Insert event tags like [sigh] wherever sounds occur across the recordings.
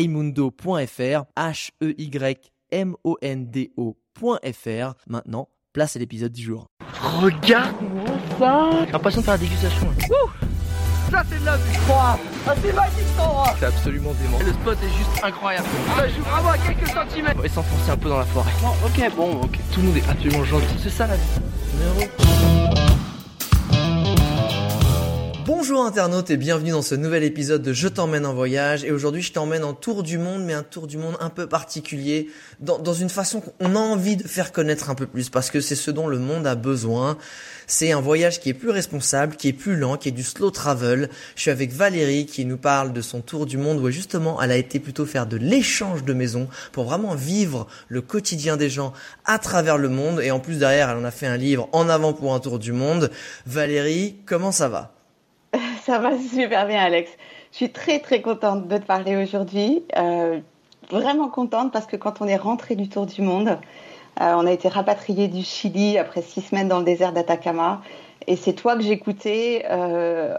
heymundo.fr, H-E-Y-M-O-N-D-O.fr. Maintenant, place à l'épisode du jour. Regarde-moi ça J'ai l'impression de faire la dégustation. Ouh ça c'est de la vue Ah, c'est magique cet endroit C'est absolument dément. Le spot est juste incroyable. Ça joue vraiment à quelques centimètres. On va s'enfoncer un peu dans la forêt. Bon, ok, bon, ok. Tout le monde est absolument gentil. C'est ça la vie. Bonjour internautes et bienvenue dans ce nouvel épisode de Je t'emmène en voyage et aujourd'hui je t'emmène en tour du monde mais un tour du monde un peu particulier dans, dans une façon qu'on a envie de faire connaître un peu plus parce que c'est ce dont le monde a besoin. C'est un voyage qui est plus responsable, qui est plus lent, qui est du slow travel. Je suis avec Valérie qui nous parle de son tour du monde où justement elle a été plutôt faire de l'échange de maisons pour vraiment vivre le quotidien des gens à travers le monde et en plus derrière elle en a fait un livre en avant pour un tour du monde. Valérie, comment ça va? Ça va super bien, Alex. Je suis très très contente de te parler aujourd'hui. Euh, vraiment contente parce que quand on est rentré du Tour du Monde, euh, on a été rapatrié du Chili après six semaines dans le désert d'Atacama. Et c'est toi que j'écoutais euh,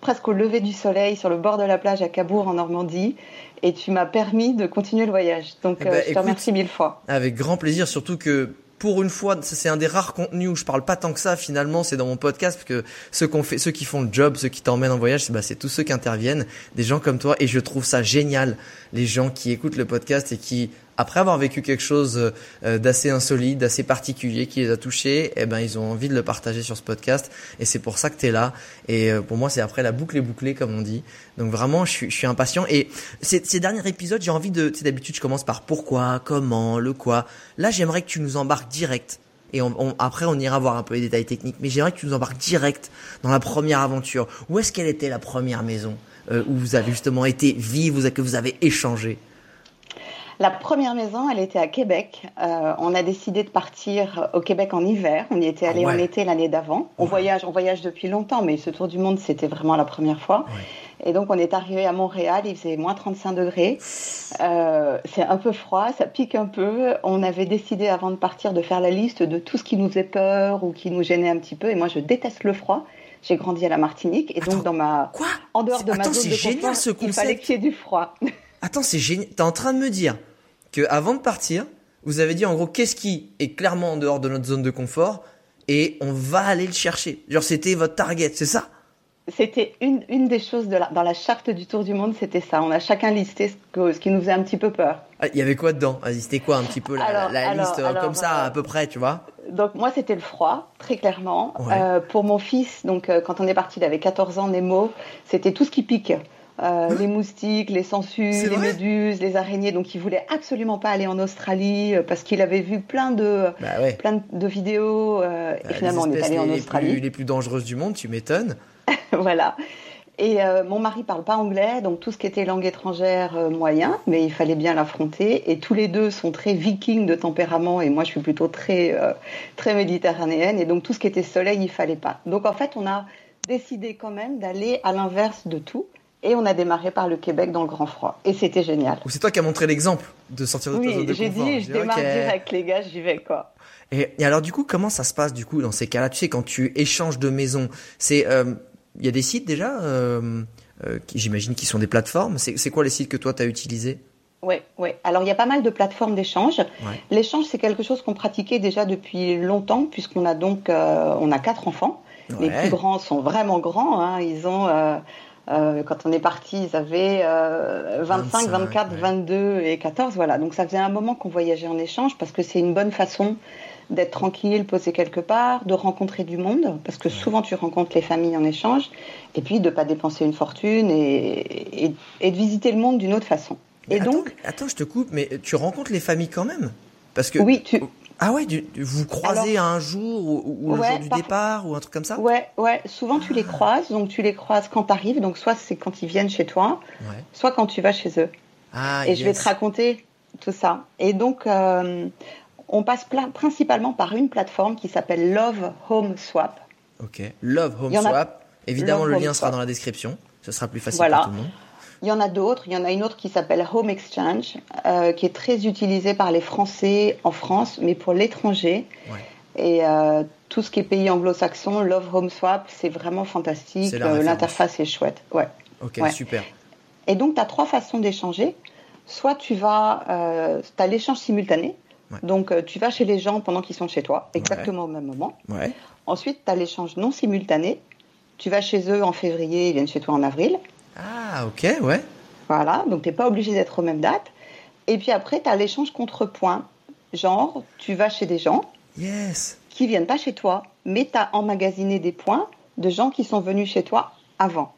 presque au lever du soleil sur le bord de la plage à Cabourg en Normandie. Et tu m'as permis de continuer le voyage. Donc Eh ben, je te écoute, remercie mille fois. Avec grand plaisir, surtout que pour une fois, c'est un des rares contenus où je parle pas tant que ça finalement, c'est dans mon podcast parce que ceux qu'on fait, ceux qui font le job, ceux qui t'emmènent en voyage, c'est bah, c'est tous ceux qui interviennent, des gens comme toi et je trouve ça génial. Les gens qui écoutent le podcast et qui après avoir vécu quelque chose euh, d'assez insolite, d'assez particulier qui les a touchés, eh ben ils ont envie de le partager sur ce podcast et c'est pour ça que tu es là et euh, pour moi c'est après la boucle est bouclée comme on dit. Donc vraiment je suis je suis impatient et ces, ces derniers épisodes, j'ai envie de tu sais d'habitude je commence par pourquoi, comment, le quoi. Là, j'aimerais que tu nous embarques direct et on, on- après on ira voir un peu les détails techniques mais j'aimerais que tu nous embarques direct dans la première aventure. Où est-ce qu'elle était la première maison euh, où vous avez justement été vivre, que vous avez échangé? La première maison, elle était à Québec. Euh, on a décidé de partir au Québec en hiver. On y était allé Ah ouais. en été l'année d'avant. On Ouais. voyage, on voyage depuis longtemps, mais ce tour du monde, c'était vraiment la première fois. Et donc, on est arrivé à Montréal. Il faisait moins 35 degrés. Euh, c'est un peu froid, ça pique un peu. On avait décidé avant de partir de faire la liste de tout ce qui nous faisait peur ou qui nous gênait un petit peu. Et moi, je déteste le froid. J'ai grandi à la Martinique et Attends, donc dans ma Quoi? en dehors de ma Attends, zone de génial confort, ce il fallait qu'il y ait du froid. [laughs] Attends, c'est génial. T'es en train de me dire que avant de partir, vous avez dit en gros qu'est-ce qui est clairement en dehors de notre zone de confort et on va aller le chercher. Genre c'était votre target, c'est ça? C'était une, une des choses de la- dans la charte du Tour du Monde, c'était ça. On a chacun listé ce, que- ce qui nous faisait un petit peu peur. Ah, Il y avait quoi dedans? C'était quoi un petit peu la, Alors, la alors, liste euh, alors, comme ça euh, à peu près, tu vois? Donc moi, c'était le froid, très clairement. Ouais. Euh, pour mon fils, donc euh, quand on est parti, il avait 14 ans, Nemo, c'était tout ce qui pique. Euh, les moustiques, les sangsues, les méduses, les araignées. Donc il voulait absolument pas aller en Australie euh, parce qu'il avait vu plein de Bah ouais. plein de vidéos. euh, Bah, et finalement, on est allé en Australie. plus, les plus dangereuses du monde, tu m'étonnes. [laughs] voilà. Et euh, mon mari parle pas anglais, donc tout ce qui était langue étrangère euh, moyen, mais il fallait bien l'affronter. Et tous les deux sont très vikings de tempérament, et moi je suis plutôt très euh, très méditerranéenne. Et donc tout ce qui était soleil, il fallait pas. Donc en fait, on a décidé quand même d'aller à l'inverse de tout, et on a démarré par le Québec dans le grand froid. Et c'était génial. C'est toi qui as montré l'exemple de sortir de ta zone Oui, de j'ai confort. dit, je démarre ok. direct, les gars, j'y vais quoi. Et, et alors du coup, comment ça se passe du coup dans ces cas-là? Tu sais, quand tu échanges de maison, c'est euh, il y a des sites déjà, euh, euh, j'imagine qui sont des plateformes. C'est quoi les sites que toi t'as utilisés? Ouais, ouais. Alors il y a pas mal de plateformes d'échange. Ouais. L'échange, c'est quelque chose qu'on pratiquait déjà depuis longtemps, puisqu'on a donc on a quatre enfants. Les plus grands sont vraiment grands. Hein. Ils ont, euh, euh, quand on est parti, ils avaient euh, 25, 25, 24, ouais. 22 et 14. Voilà. Donc ça faisait un moment qu'on voyageait en échange parce que c'est une bonne façon d'être tranquille, posé quelque part, de rencontrer du monde, parce que souvent tu rencontres les familles en échange, et puis de pas dépenser une fortune et, et, et de visiter le monde d'une autre façon. Mais Et attends, donc, attends, je te coupe, mais tu rencontres les familles quand même? Parce que oui, tu, ah ouais, du- vous croisez un jour ou, ou le Ouais, jour du par- départ ou un truc comme ça? Ouais, ouais. Souvent, tu les croises. Donc, tu les croises quand tu arrives. Donc, soit c'est quand ils viennent chez toi, Ouais. soit quand tu vas chez eux. Ah, Et je vais te raconter tout ça. Et donc, euh, on passe principalement par une plateforme qui s'appelle Love Home Swap. Ok. Love Home a- Swap. Évidemment, Love le Home lien sera Swap. dans la description. Ce sera plus facile Voilà. pour tout le monde. Il y en a d'autres. Il y en a une autre qui s'appelle Home Exchange, euh, qui est très utilisée par les Français en France, mais pour l'étranger. Ouais. Et euh, tout ce qui est pays anglo-saxon, Love Home Swap, c'est vraiment fantastique. Euh. L'interface est chouette. Ouais. Ok, Ouais. super. Et donc, tu as trois façons d'échanger. Soit tu vas, euh, tu as l'échange simultané. Ouais. Donc, euh, tu vas chez les gens pendant qu'ils sont chez toi, exactement au même moment. Ouais. Ensuite, tu as l'échange non simultané. Tu vas chez eux en février, ils viennent chez toi en avril. Ah, ok, ouais. Voilà, donc tu n'es pas obligé d'être aux mêmes dates. Et puis après, tu as l'échange contre points. Genre, tu vas chez des gens Yes. qui viennent pas chez toi, mais tu as emmagasiné des points de gens qui sont venus chez toi avant.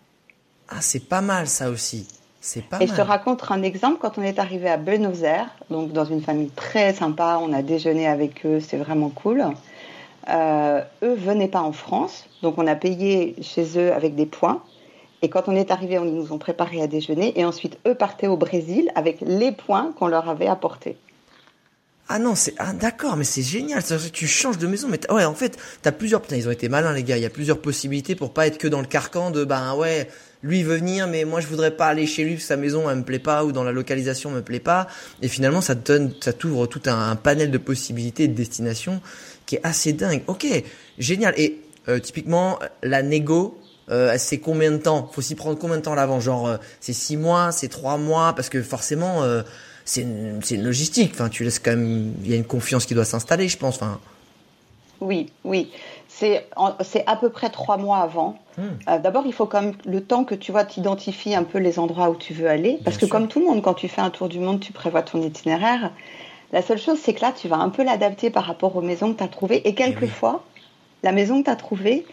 Ah, c'est pas mal ça aussi. C'est pas Et je te raconte un exemple. Quand on est arrivé à Buenos Aires, donc dans une famille très sympa, on a déjeuné avec eux, c'est vraiment cool. Euh, eux venaient pas en France, donc on a payé chez eux avec des points. Et quand on est arrivé, ils nous ont préparé à déjeuner. Et ensuite, eux partaient au Brésil avec les points qu'on leur avait apportés. Ah non, c'est ah, d'accord, mais c'est génial. Tu changes de maison, mais ouais, en fait, t'as plusieurs. Putain, ils ont été malins les gars. Il y a plusieurs possibilités pour pas être que dans le carcan de ben ouais, lui veut venir, mais moi je voudrais pas aller chez lui parce que sa maison elle me plaît pas ou dans la localisation elle me plaît pas. Et finalement, ça te donne, ça t'ouvre tout un, un panel de possibilités et de destinations qui est assez dingue. Ok, génial. Et euh, typiquement, la négo. Euh, c'est combien de temps Faut s'y prendre combien de temps l'avant Genre, euh, c'est six mois, c'est trois mois, parce que forcément, euh, c'est une, c'est une logistique. Enfin, tu laisses quand même, il y a une confiance qui doit s'installer, je pense. Enfin, Oui, oui. C'est à peu près trois mois avant. Hmm. Euh, D'abord, il faut quand même le temps que tu vois, t'identifies un peu les endroits où tu veux aller. Parce Bien que sûr. comme tout le monde, quand tu fais un tour du monde, tu prévois ton itinéraire. La seule chose, c'est que là, tu vas un peu l'adapter par rapport aux maisons que tu as trouvées. Et quelquefois, la maison que tu as trouvée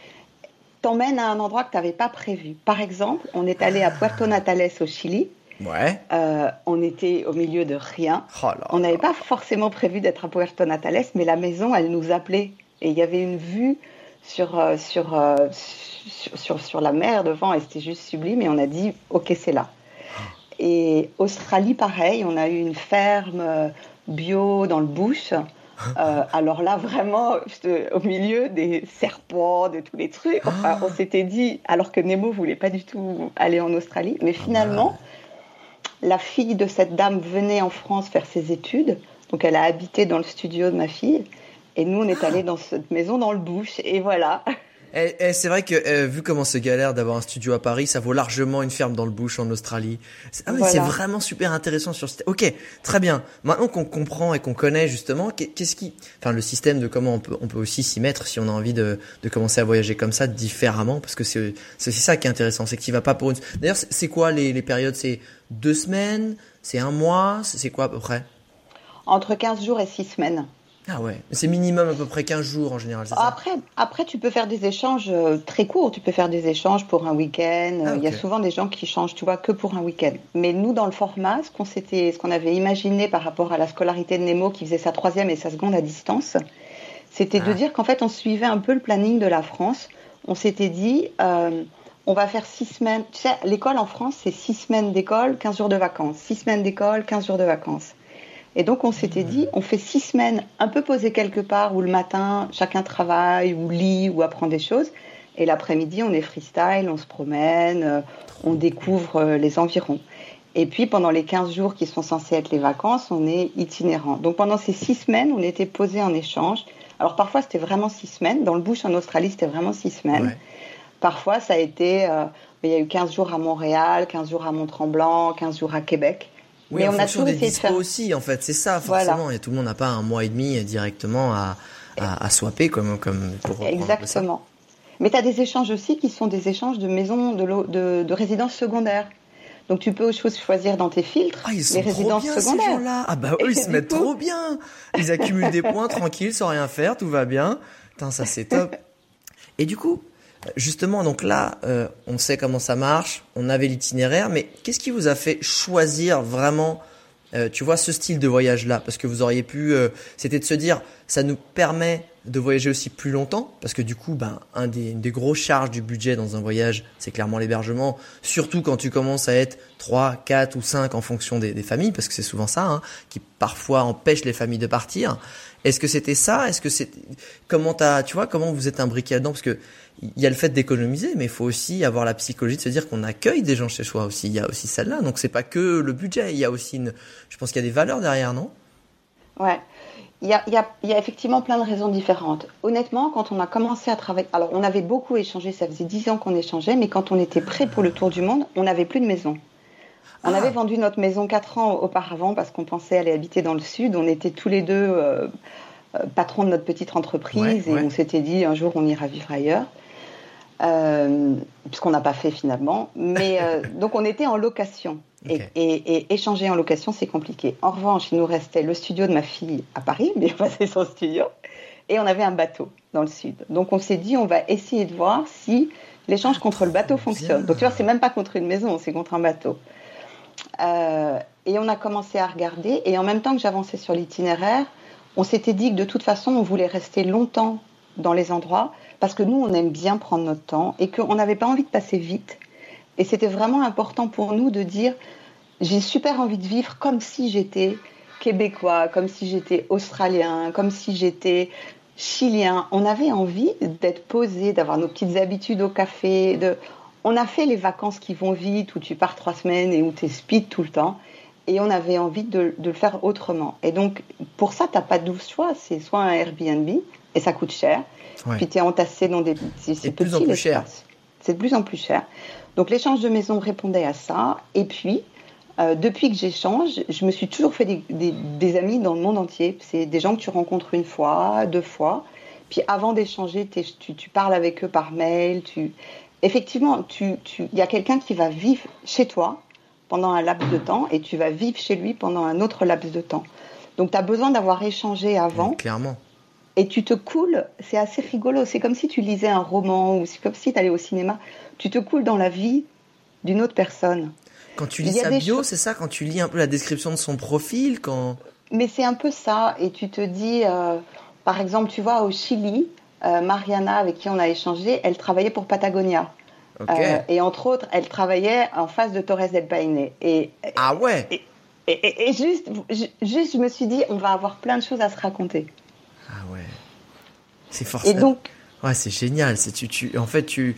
t'emmène à un endroit que tu n'avais pas prévu. Par exemple, on est allé à Puerto Natales au Chili. ouais. Euh, on était au milieu de rien. Oh là On n'avait pas forcément prévu d'être à Puerto Natales, mais la maison, elle nous appelait. Et il y avait une vue sur, euh, sur, euh, sur, sur, sur la mer devant, et c'était juste sublime. Et on a dit, OK, c'est là. Et Australie, pareil, on a eu une ferme bio dans le bush. Euh, alors là, vraiment, au milieu des serpents, de tous les trucs. Enfin, on s'était dit, alors que Nemo voulait pas du tout aller en Australie, mais finalement, la fille de cette dame venait en France faire ses études, donc elle a habité dans le studio de ma fille, et nous on est allés dans cette maison dans le bush, et voilà. Eh, eh, c'est vrai que euh, vu comment c'est galère d'avoir un studio à Paris, ça vaut largement une ferme dans le bush en Australie. C'est ah Voilà. vraiment super intéressant sur ce. Ok, très bien. Maintenant qu'on comprend et qu'on connaît justement, qu'est- qu'est-ce qui, enfin le système de comment on peut, on peut aussi s'y mettre si on a envie de, de commencer à voyager comme ça différemment, parce que c'est c'est ça qui est intéressant, c'est que tu vas pas pour une. D'ailleurs, c'est quoi les, les périodes? C'est deux semaines, c'est un mois, c'est c'est quoi à peu près? Entre 15 jours et 6 semaines. Ah ouais, c'est minimum à peu près 15 jours en général, ça? Après, après, tu peux faire des échanges euh, très courts, tu peux faire des échanges pour un week-end. Ah, Il y a souvent des gens qui changent, tu vois, que pour un week-end. Mais nous, dans le format, ce qu'on s'était, ce qu'on avait imaginé par rapport à la scolarité de Nemo, qui faisait sa troisième et sa seconde à distance, c'était de Ah. dire qu'en fait, on suivait un peu le planning de la France. On s'était dit, euh, on va faire six semaines. Tu sais, l'école en France, c'est six semaines d'école, 15 jours de vacances. Six semaines d'école, 15 jours de vacances. Et donc, on s'était dit, on fait six semaines un peu posées quelque part où le matin, chacun travaille ou lit ou apprend des choses. Et l'après-midi, on est freestyle, on se promène, euh, on découvre euh, les environs. Et puis, pendant les 15 jours qui sont censés être les vacances, on est itinérant. Donc, pendant ces six semaines, on était posés en échange. Alors, parfois, c'était vraiment six semaines. Dans le bush en Australie, c'était vraiment six semaines. Ouais. Parfois, ça a été. euh, il y a eu 15 jours à Montréal, 15 jours à Mont-Tremblant, 15 jours à Québec. Oui, Mais en on a toujours des dispos faire. aussi, en fait, c'est ça, Voilà. forcément. Et tout le monde n'a pas un mois et demi directement à, à, à swapper, comme, comme pour. Exactement. Mais tu as des échanges aussi qui sont des échanges de maisons de, de, de résidences secondaires. Donc tu peux cho- choisir dans tes filtres Ah, ils sont les trop résidences bien, ces secondaires. gens-là. Ah bah eux, ils se mettent coup- trop bien. Ils accumulent des points tranquilles, sans rien faire, tout va bien. Putain, ça c'est top. Et du coup, justement, donc là, euh, on sait comment ça marche, on avait l'itinéraire, mais qu'est-ce qui vous a fait choisir vraiment, euh, tu vois, ce style de voyage-là? Parce que vous auriez pu, euh, c'était de se dire, ça nous permet de voyager aussi plus longtemps parce que du coup, ben, un des, une des grosses charges du budget dans un voyage, c'est clairement l'hébergement. Surtout quand tu commences à être 3, 4 ou 5 en fonction des, des familles, parce que c'est souvent ça hein, qui parfois empêche les familles de partir. Est-ce que c'était ça? Est-ce que c'est comment t'as, tu vois, comment vous êtes imbriqué là-dedans? Parce que il y a le fait d'économiser, mais il faut aussi avoir la psychologie de se dire qu'on accueille des gens chez soi aussi. Il y a aussi celle-là. Donc c'est pas que le budget. Il y a aussi une, je pense qu'il y a des valeurs derrière, non? Ouais. Il y, a, il, y a, il y, a, effectivement plein de raisons différentes. Honnêtement, quand on a commencé à travailler, alors on avait beaucoup échangé, ça faisait dix ans qu'on échangeait, mais quand on était prêt pour le tour du monde, on n'avait plus de maison. On ah. avait vendu notre maison quatre ans auparavant parce qu'on pensait aller habiter dans le sud. On était tous les deux euh, euh patrons de notre petite entreprise ouais, et ouais. on s'était dit un jour on ira vivre ailleurs. Euh, puisqu'on n'a pas fait finalement. Mais euh, [laughs] donc on était en location. Okay. Et, et, et, échanger en location, c'est compliqué. En revanche, il nous restait le studio de ma fille à Paris, mais c'est son studio, et on avait un bateau dans le sud. Donc on s'est dit, on va essayer de voir si l'échange contre le bateau fonctionne. Donc tu vois, c'est même pas contre une maison, c'est contre un bateau. Euh, et on a commencé à regarder, et en même temps que j'avançais sur l'itinéraire, on s'était dit que de toute façon, on voulait rester longtemps dans les endroits, parce que nous, on aime bien prendre notre temps, et qu'on n'avait pas envie de passer vite. Et c'était vraiment important pour nous de dire, j'ai super envie de vivre comme si j'étais québécois, comme si j'étais australien, comme si j'étais chilien. On avait envie d'être posé, d'avoir nos petites habitudes au café. De... On a fait les vacances qui vont vite, où tu pars trois semaines et où tu es speed tout le temps. Et on avait envie de, de le faire autrement. Et donc, pour ça, tu n'as pas douze choix. C'est soit un Airbnb, et ça coûte cher. Ouais. Puis tu es entassé dans des... C'est plus en plus cher. C'est de plus en plus cher. Donc l'échange de maison répondait à ça. Et puis, euh, depuis que j'échange, je me suis toujours fait des, des, des, amis dans le monde entier. C'est des gens que tu rencontres une fois, deux fois. Puis avant d'échanger, tu, tu, parles avec eux par mail. Tu... Effectivement, il tu, y a quelqu'un qui va vivre chez toi pendant un laps de temps et tu vas vivre chez lui pendant un autre laps de temps. Donc tu as besoin d'avoir échangé avant. Clairement et tu te coules, c'est assez rigolo, c'est comme si tu lisais un roman ou c'est comme si tu allais au cinéma, tu te coules dans la vie d'une autre personne. Quand tu lis sa bio, c'est ça Quand tu lis un peu la description de son profil quand... Mais c'est un peu ça, et tu te dis, euh, par exemple, tu vois, au Chili, euh, Mariana, avec qui on a échangé, elle travaillait pour Patagonia. Okay. Euh, et entre autres, elle travaillait en face de Torres del Paine. Et, ah ouais et, et, et, juste, juste, je me suis dit, on va avoir plein de choses à se raconter. Ah ouais. C'est forcément. Et donc. Ouais, c'est génial. C'est tu, tu, en fait, tu,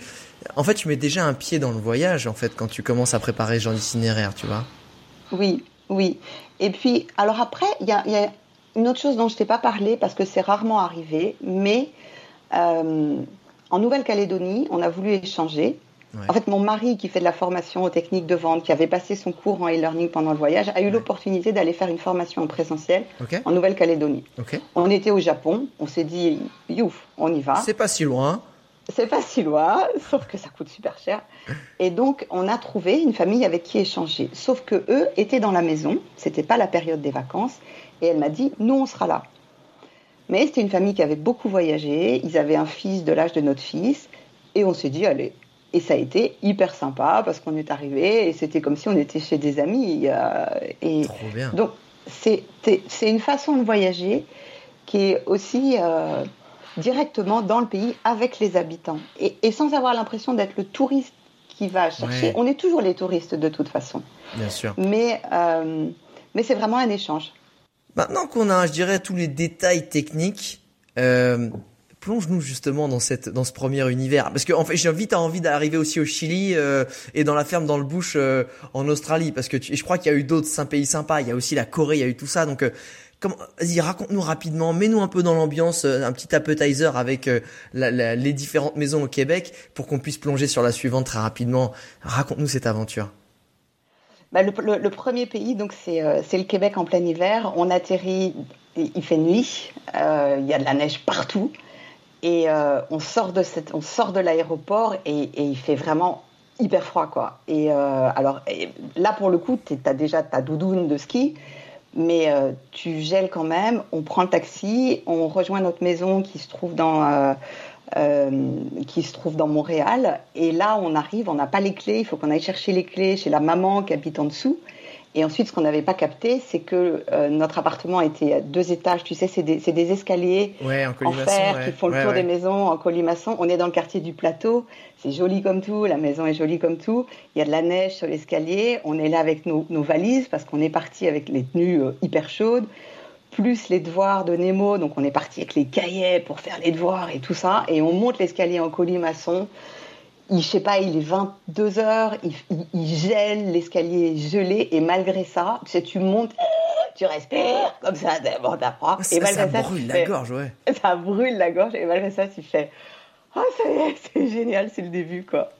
en fait, tu mets déjà un pied dans le voyage, en fait, quand tu commences à préparer genre d'itinéraire, tu vois. Oui, oui. Et puis, alors après, il y a, y a, une autre chose dont je t'ai pas parlé parce que c'est rarement arrivé, mais euh, en Nouvelle-Calédonie, on a voulu échanger. Ouais. En fait, mon mari, qui fait de la formation aux techniques de vente, qui avait passé son cours en e-learning pendant le voyage, a eu ouais. l'opportunité d'aller faire une formation en présentiel okay. en Nouvelle-Calédonie. Okay. On était au Japon, on s'est dit, youf, on y va. C'est pas si loin. C'est pas si loin, sauf que ça coûte super cher. Et donc, on a trouvé une famille avec qui échanger. Sauf que eux étaient dans la maison, c'était pas la période des vacances, et elle m'a dit, nous, on sera là. Mais c'était une famille qui avait beaucoup voyagé, ils avaient un fils de l'âge de notre fils, et on s'est dit, allez, et ça a été hyper sympa parce qu'on est arrivé et c'était comme si on était chez des amis. Euh, et Trop bien. Donc, c'est une façon de voyager qui est aussi euh, directement dans le pays avec les habitants et, et sans avoir l'impression d'être le touriste qui va chercher. Ouais. On est toujours les touristes de toute façon. Bien sûr. Mais, euh, mais c'est vraiment un échange. Maintenant qu'on a, je dirais, tous les détails techniques, euh, plonge-nous justement dans cette dans ce premier univers. Parce que en fait j'ai vite envie d'arriver aussi au Chili euh, et dans la ferme dans le bush euh, en Australie. Parce que je crois qu'il y a eu d'autres pays sympas. Il y a aussi la Corée il y a eu tout ça. Donc euh, vas-y raconte-nous rapidement. Mets-nous un peu dans l'ambiance un petit appetizer avec les différentes maisons au Québec pour qu'on puisse plonger sur la suivante très rapidement. Raconte-nous cette aventure. Bah, le, premier pays, donc c'est le Québec en plein hiver. On atterrit, il fait nuit, il y a de la neige partout. Et euh, on sort de on sort de l'aéroport et, il fait vraiment hyper froid quoi. Et euh, alors là pour le coup, tu as déjà ta doudoune de ski, mais euh, tu gèles quand même. On prend le taxi, on rejoint notre maison qui se trouve dans qui se trouve dans Montréal. Et là, on arrive, on n'a pas les clés, il faut qu'on aille chercher les clés chez la maman qui habite en dessous. Et ensuite, ce qu'on n'avait pas capté, c'est que euh, notre appartement était à deux étages. Tu sais, c'est des, des, escaliers ouais, en, en, fer qui font le tour des maisons en colimaçon. On est dans le quartier du plateau. C'est joli comme tout. La maison est jolie comme tout. Il y a de la neige sur l'escalier. On est là avec nos, nos valises parce qu'on est parti avec les tenues euh, hyper chaudes, plus les devoirs de Nemo. Donc, on est parti avec les cahiers pour faire les devoirs et tout ça. Et on monte l'escalier en colimaçon il, je sais pas, il est 22 heures, il, il, gèle, l'escalier est gelé, et malgré ça, tu sais, tu montes, [gasps] tu respires, comme ça, bon. Ça, et malgré ça, ça brûle la fais, gorge, ouais. [laughs] Ça brûle la gorge, et malgré ça, tu fais, oh, ça y est, [laughs] c'est génial, c'est le début, quoi.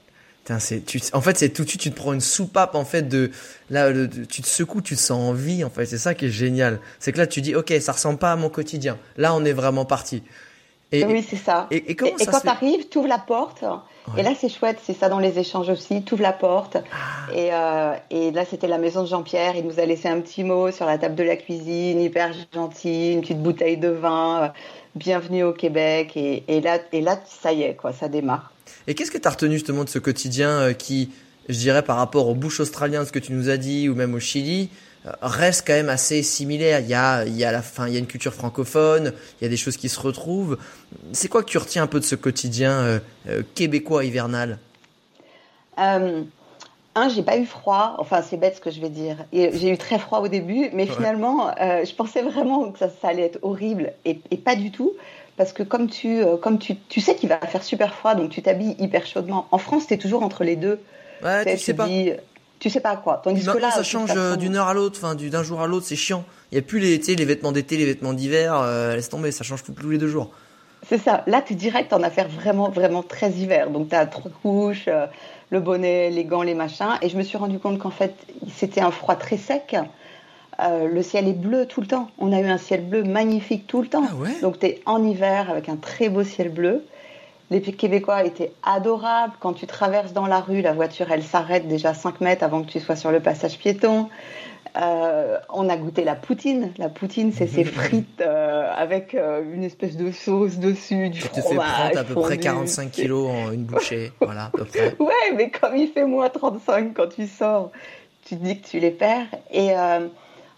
Putain, tu, en fait, c'est tout de suite, tu te prends une soupape, en fait, de, là, tu te secoues, tu te sens en vie, en fait. C'est ça qui est génial. C'est que là, tu dis, ok, ça ressemble pas à mon quotidien. Là, on est vraiment parti. Et, oui, c'est ça. Et, et, comment et, ça quand tu arrives, tu ouvres la porte. Ouais. Et là, c'est chouette, c'est ça dans les échanges aussi. Tu ouvres la porte. Ah. Et, euh, et, là, c'était la maison de Jean-Pierre. Il nous a laissé un petit mot sur la table de la cuisine, hyper gentil, une petite bouteille de vin. Euh, bienvenue au Québec. Et, et, là, et là, ça y est, quoi, ça démarre. Et qu'est-ce que tu as retenu justement de ce quotidien euh, qui, je dirais, par rapport aux bouches australiennes, ce que tu nous as dit, ou même au Chili, reste quand même assez similaire. Il y a, il y a la fin, il y a une culture francophone, il y a des choses qui se retrouvent. C'est quoi que tu retiens un peu de ce quotidien euh, euh, québécois hivernal? Euh, Un, j'ai pas eu froid. Enfin, c'est bête ce que je vais dire. J'ai eu très froid au début, mais ouais. finalement, euh, je pensais vraiment que ça, ça allait être horrible et, et, pas du tout. Parce que comme tu, comme tu, tu sais qu'il va faire super froid, donc tu t'habilles hyper chaudement. En France, tu es toujours entre les deux. Ouais, tu, sais, tu sais pas. Dis, tu sais pas quoi. Tandis non, que là, ça change façon... d'une heure à l'autre, enfin d'un jour à l'autre, c'est chiant. Il y a plus les, les vêtements d'été, les vêtements d'hiver, euh, laisse tomber, ça change tous les deux jours. C'est ça. Là, tu es direct en affaire vraiment, vraiment très hiver. Donc, tu as trois couches, euh, le bonnet, les gants, les machins. Et je me suis rendu compte qu'en fait, c'était un froid très sec. Euh, le ciel est bleu tout le temps. On a eu un ciel bleu magnifique tout le temps. Ah ouais? Donc, tu es en hiver avec un très beau ciel bleu. Les Québécois étaient adorables. Quand tu traverses dans la rue, la voiture, elle s'arrête déjà 5 mètres avant que tu sois sur le passage piéton. Euh, on a goûté la poutine. La poutine, c'est ces [laughs] frites euh, avec euh, une espèce de sauce dessus, du Ça te fromage. fait prendre à peu fondu. près 45 kilos en une [laughs] bouchée. voilà, à peu près. [laughs] Ouais, mais comme il fait moins 35 quand tu sors, tu te dis que tu les perds. Et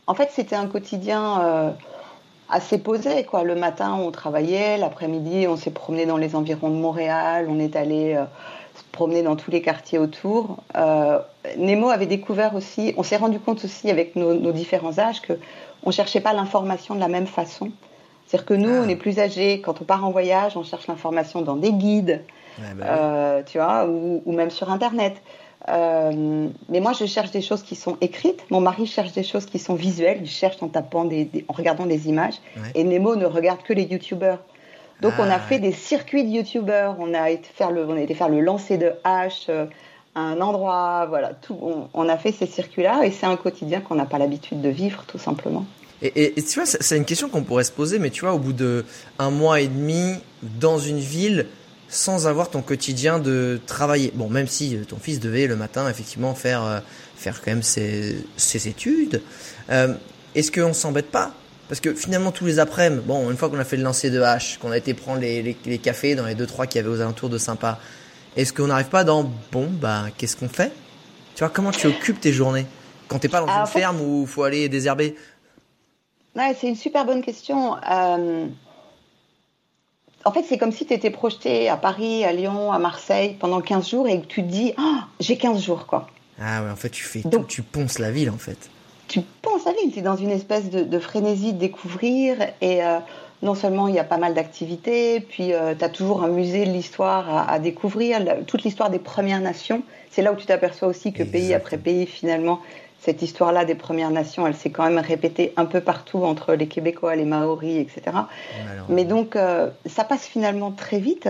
en fait, c'était un quotidien assez posé. Quoi. Le matin, on travaillait. L'après-midi, on s'est promené dans les environs de Montréal. On est allé euh, se promener dans tous les quartiers autour. Euh, Nemo avait découvert aussi, on s'est rendu compte aussi avec nos, nos différents âges que on cherchait pas l'information de la même façon. C'est-à-dire que nous, Ah. on est plus âgés. Quand on part en voyage, on cherche l'information dans des guides, bah euh, tu vois, ou, ou même sur Internet. Euh, mais moi, je cherche des choses qui sont écrites. Mon mari cherche des choses qui sont visuelles. Il cherche en tapant des, des- en regardant des images. Ouais. Et Nemo ne regarde que les youtubeurs. Donc, on Ah, a fait ouais. des circuits de youtubeurs. On a été faire le, on a été faire le lancer de hache euh, à un endroit. Voilà, tout. On, on a fait ces circuits-là, et c'est un quotidien qu'on n'a pas l'habitude de vivre, tout simplement. Et, et- et tu vois, c'est c'est une question qu'on pourrait se poser, mais tu vois, au bout de un mois et demi dans une ville, sans avoir ton quotidien de travailler. Bon, même si euh, ton fils devait le matin effectivement faire euh, faire quand même ses, ses études, euh, est-ce qu'on s'embête pas? Parce que finalement tous les après-midi, bon, une fois qu'on a fait le lancer de hache, qu'on a été prendre les, les, les cafés dans les deux trois qu'il y avait aux alentours de sympa, est-ce qu'on n'arrive pas dans bon, bah qu'est-ce qu'on fait? Tu vois, comment tu occupes tes journées? Quand t'es pas dans Ah, une ferme où il faut aller désherber? Ouais, c'est une super bonne question. Euh, En fait, c'est comme si tu étais projeté à Paris, à Lyon, à Marseille pendant 15 jours et que tu te dis Ah, j'ai 15 jours, quoi. Ah ouais, en fait, tu fais Donc- tout, tu ponces la ville, en fait. Tu penses à ville, tu es dans une espèce de, de frénésie de découvrir et euh, non seulement il y a pas mal d'activités, puis tu as toujours un musée de l'histoire à, à découvrir, la- toute l'histoire des Premières Nations. C'est là où tu t'aperçois aussi que pays après pays, finalement, cette histoire-là des Premières Nations, elle s'est quand même répétée un peu partout entre les Québécois, les Maoris, etc. Alors, Mais donc, euh, ça passe finalement très vite.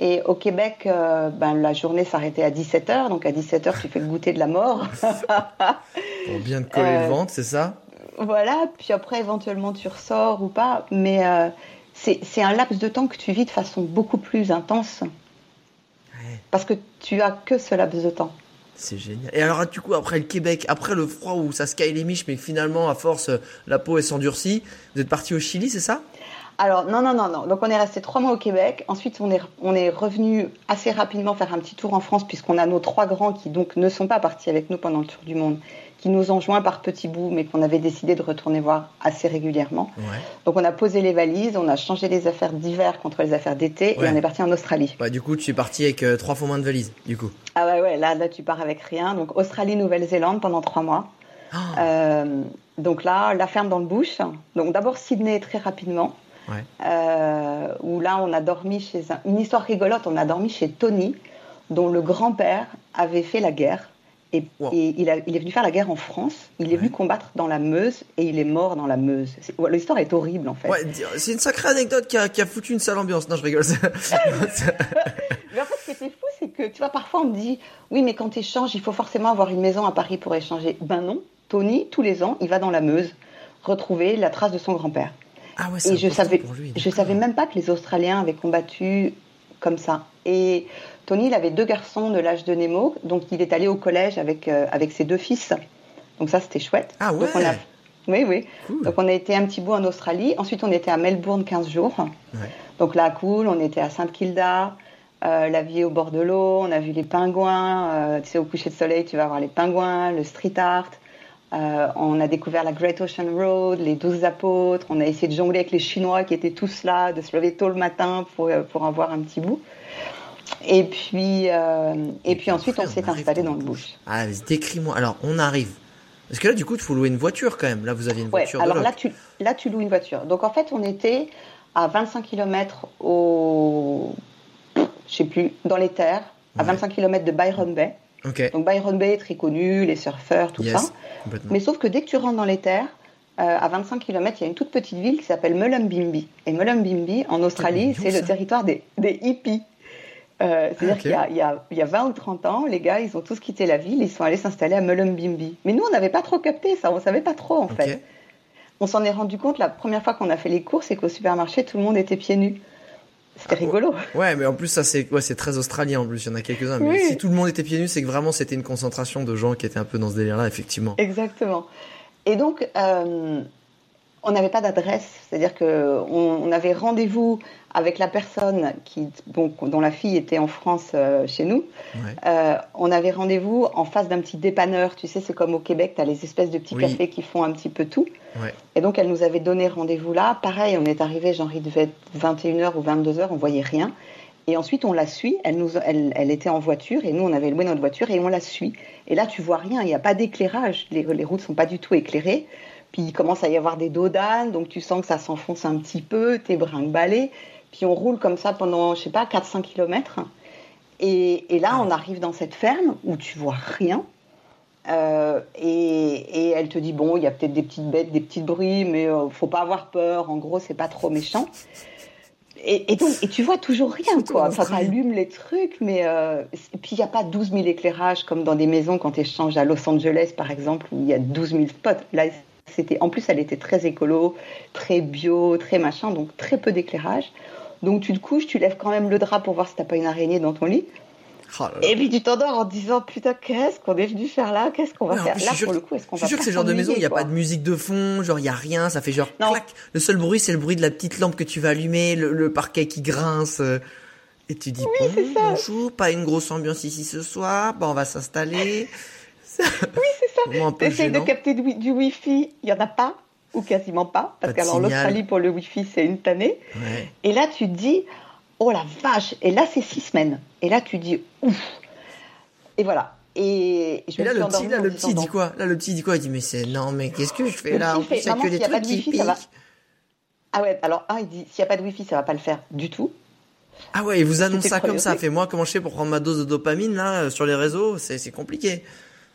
Et au Québec, euh, ben, la journée s'arrêtait à 17h. Donc, à 17h, tu fais le goûter de la mort. [laughs] pour bien te coller euh, le ventre, c'est ça? voilà. Puis après, éventuellement, tu ressors ou pas. Mais euh, c'est c'est un laps de temps que tu vis de façon beaucoup plus intense. Ouais. Parce que tu as que ce laps de temps. C'est génial. Et alors, du coup, après le Québec, après le froid où ça se caille les miches, mais finalement, à force, euh, la peau elle s'endurcit, vous êtes parti au Chili, c'est ça? Alors, non, non, non, non. Donc, on est resté trois mois au Québec. Ensuite, on est, on est revenu assez rapidement faire un petit tour en France, puisqu'on a nos trois grands qui, donc, ne sont pas partis avec nous pendant le tour du monde, qui nous ont joints par petits bouts, mais qu'on avait décidé de retourner voir assez régulièrement. Donc on a posé les valises, on a changé les affaires d'hiver contre les affaires d'été, et on est parti en Australie. Bah, du coup, tu es parti avec euh, trois fois moins de valises, du coup. Ah ouais, ouais, là, là tu pars avec rien. Donc Australie, Nouvelle-Zélande pendant trois mois. Ah. Euh, donc là, la ferme dans le bush. Donc d'abord Sydney très rapidement. Euh, où là, on a dormi chez un... une histoire rigolote. On a dormi chez Tony, dont le grand-père avait fait la guerre et, il, est venu faire la guerre en France. Il est venu combattre dans la Meuse et il est mort dans la Meuse. L'histoire est horrible en fait. c'est une sacrée anecdote qui a, foutu une sale ambiance. Non, je rigole. [laughs] [laughs] mais en fait, ce qui était fou, c'est que tu vois, parfois on me dit oui, mais quand tu échanges, il faut forcément avoir une maison à Paris pour échanger. Ben non. Tony, tous les ans, il va dans la Meuse retrouver la trace de son grand-père. Ah ouais, et je savais, je savais même pas que les Australiens avaient combattu comme ça. Et Tony, il avait deux garçons de l'âge de Nemo, donc il est allé au collège avec, euh, avec ses deux fils. Donc ça, c'était chouette. Ah ouais Oui, oui. Donc on a été un petit bout en Australie. Ensuite, on était à Melbourne 15 jours. Donc là, cool. On était à Sainte-Kilda. Euh, la vie au bord de l'eau. On a vu les pingouins. Euh, tu sais, au coucher de soleil, tu vas voir les pingouins, le street art. on a découvert la Great Ocean Road, les douze apôtres. On a essayé de jongler avec les Chinois qui étaient tous là, de se lever tôt le matin pour, pour en voir un petit bout. Et puis, euh, et, puis, ensuite, on s'est installé dans le bush. Ah, décris-moi. Alors, on arrive. Parce que là, du coup, il faut louer une voiture quand même. Là, vous aviez une voiture. alors là tu, là, tu loues une voiture. Donc, en fait, on était à 25 km au. Je sais plus, dans les terres, à 25 km de Byron Bay. Donc, Byron Bay est très connu, les surfeurs, tout ça. Mais sauf que dès que tu rentres dans les terres, euh, à 25 km, il y a une toute petite ville qui s'appelle Mullumbimby. Et Mullumbimby, en Australie, c'est le territoire des, des hippies. Euh, c'est-à-dire qu'il y, y, a 20 ou 30 ans, les gars, ils ont tous quitté la ville, ils sont allés s'installer à Mullumbimby. Mais nous, on n'avait pas trop capté ça, on savait pas trop en fait. On s'en est rendu compte la première fois qu'on a fait les courses et qu'au supermarché, tout le monde était pieds nus. C'était ah, rigolo. Ouais, mais en plus, ça, c'est ouais, très australien en plus. Il y en a quelques-uns. Mais si tout le monde était pieds nus, c'est que vraiment, c'était une concentration de gens qui étaient un peu dans ce délire-là, effectivement. Exactement. Et donc, euh, on n'avait pas d'adresse. C'est-à-dire qu'on on avait rendez-vous avec la personne qui, dont la fille était en France euh, chez nous. Euh, on avait rendez-vous en face d'un petit dépanneur. Tu sais, c'est comme au Québec, tu as les espèces de petits cafés qui font un petit peu tout. Et donc, elle nous avait donné rendez-vous là. Pareil, on est arrivé, genre, il devait être 21h ou 22h, on voyait rien. Et ensuite, on la suit. Elle, nous, elle, elle, était en voiture et nous, on avait loué notre voiture et on la suit. Et là, tu vois rien. Il n'y a pas d'éclairage. Les, les routes sont pas du tout éclairées. Puis il commence à y avoir des dos d'âne, donc tu sens que ça s'enfonce un petit peu, t'es brinque-ballé. Puis on roule comme ça pendant, je sais pas, 4-5 km. Et, et, là, on arrive dans cette ferme où tu vois rien. Euh, et, et, elle te dit bon, il y a peut-être des petites bêtes, des petits bruits, mais euh, faut pas avoir peur. En gros, c'est pas trop méchant. Et, et, donc, et tu vois toujours rien, quoi. Ça allume les trucs, mais euh, et puis il n'y a pas 12 000 éclairages comme dans des maisons quand tu échanges à Los Angeles, par exemple, où il y a 12 000 spots. Là, c'était, en plus, elle était très écolo, très bio, très machin, donc très peu d'éclairage. Donc tu te couches, tu lèves quand même le drap pour voir si t'as pas une araignée dans ton lit. Oh et puis tu t'endors en disant putain qu'est-ce qu'on est venu faire là? Qu'est-ce qu'on va faire là pour le coup? Est-ce qu'on va Je suis sûr que c'est le genre de maison, il n'y a pas de musique de fond, genre il y a rien, ça fait genre clac. Le seul bruit c'est le bruit de la petite lampe que tu vas allumer, le, parquet qui grince. Euh, et tu dis bon, bonjour, pas une grosse ambiance ici ce soir, bon on va s'installer. [laughs] oui c'est ça. T'essayes de capter du, du Wi-Fi, il y en a pas ou quasiment pas, parce qu'alors l'Australie pour le Wi-Fi c'est une tannée. Et là tu te dis, oh la vache, et là c'est six semaines. Et là tu dis, ouf. Et voilà. Et, je me là, le petit, là, le petit dit quoi? Là, le petit dit quoi? Il dit, mais c'est non, mais qu'est-ce que je fais là? En plus, il n'y a que des trucs qui piquent. Ah ouais, alors un, il dit, s'il n'y a pas de Wi-Fi, ça va pas le faire du tout. Ah ouais, il vous annonce ça comme ça. Fait moi, comment je fais pour prendre ma dose de dopamine là sur les réseaux? C'est compliqué.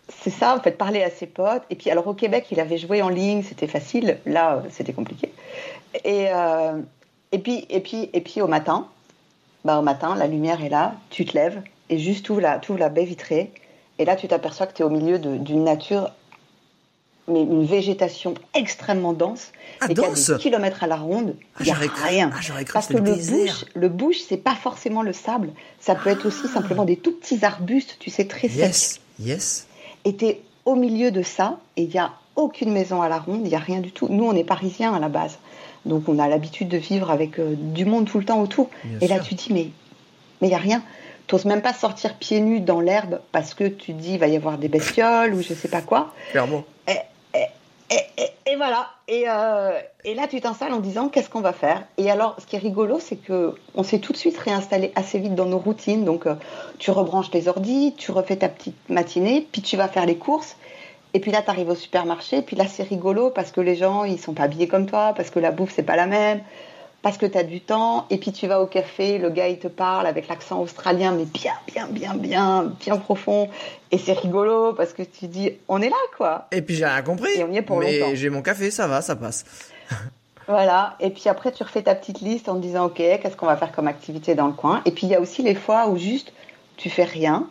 C'est ça, en fait, parler à ses potes. Et puis, alors au Québec, il avait joué en ligne, c'était facile. Là, c'était compliqué. Et, euh, et, puis, et, puis, et puis, au matin, bah, au matin, la lumière est là, tu te lèves et juste tu ouvres la, la baie vitrée. Et là, tu t'aperçois que tu es au milieu d'une nature, mais une végétation extrêmement dense. Ah, et dense y a des kilomètres à la ronde, il n'y a rien. Ah, cru Parce que, le, bush, le bush, c'est pas forcément le sable. Ça peut être aussi simplement des tout petits arbustes, tu sais, très yes. secs. Yes était au milieu de ça et il n'y a aucune maison à la ronde, il n'y a rien du tout. Nous, on est parisiens à la base. Donc on a l'habitude de vivre avec euh, du monde tout le temps autour. et là, tu dis, mais il n'y a rien. t'oses même pas sortir pieds nus dans l'herbe parce que tu dis il va y avoir des bestioles ou je sais pas quoi. Clairement. Et, et, et, voilà. Euh, et, là, tu t'installes en disant qu'est-ce qu'on va faire? Et alors, ce qui est rigolo, c'est que on s'est tout de suite réinstallé assez vite dans nos routines. Donc, euh, tu rebranches tes ordis, tu refais ta petite matinée, puis tu vas faire les courses. Et puis là, tu arrives au supermarché. Puis là, c'est rigolo parce que les gens, ils sont pas habillés comme toi, parce que la bouffe, c'est pas la même parce que tu as du temps, et puis tu vas au café, le gars il te parle avec l'accent australien, mais bien, bien, bien, bien, bien profond, et c'est rigolo parce que tu dis, on est là quoi. Et puis j'ai rien compris. Et on y est pour mais j'ai mon café, ça va, ça passe. [laughs] voilà, et puis après tu refais ta petite liste en te disant, ok, qu'est-ce qu'on va faire comme activité dans le coin. Et puis il y a aussi les fois où juste tu fais rien,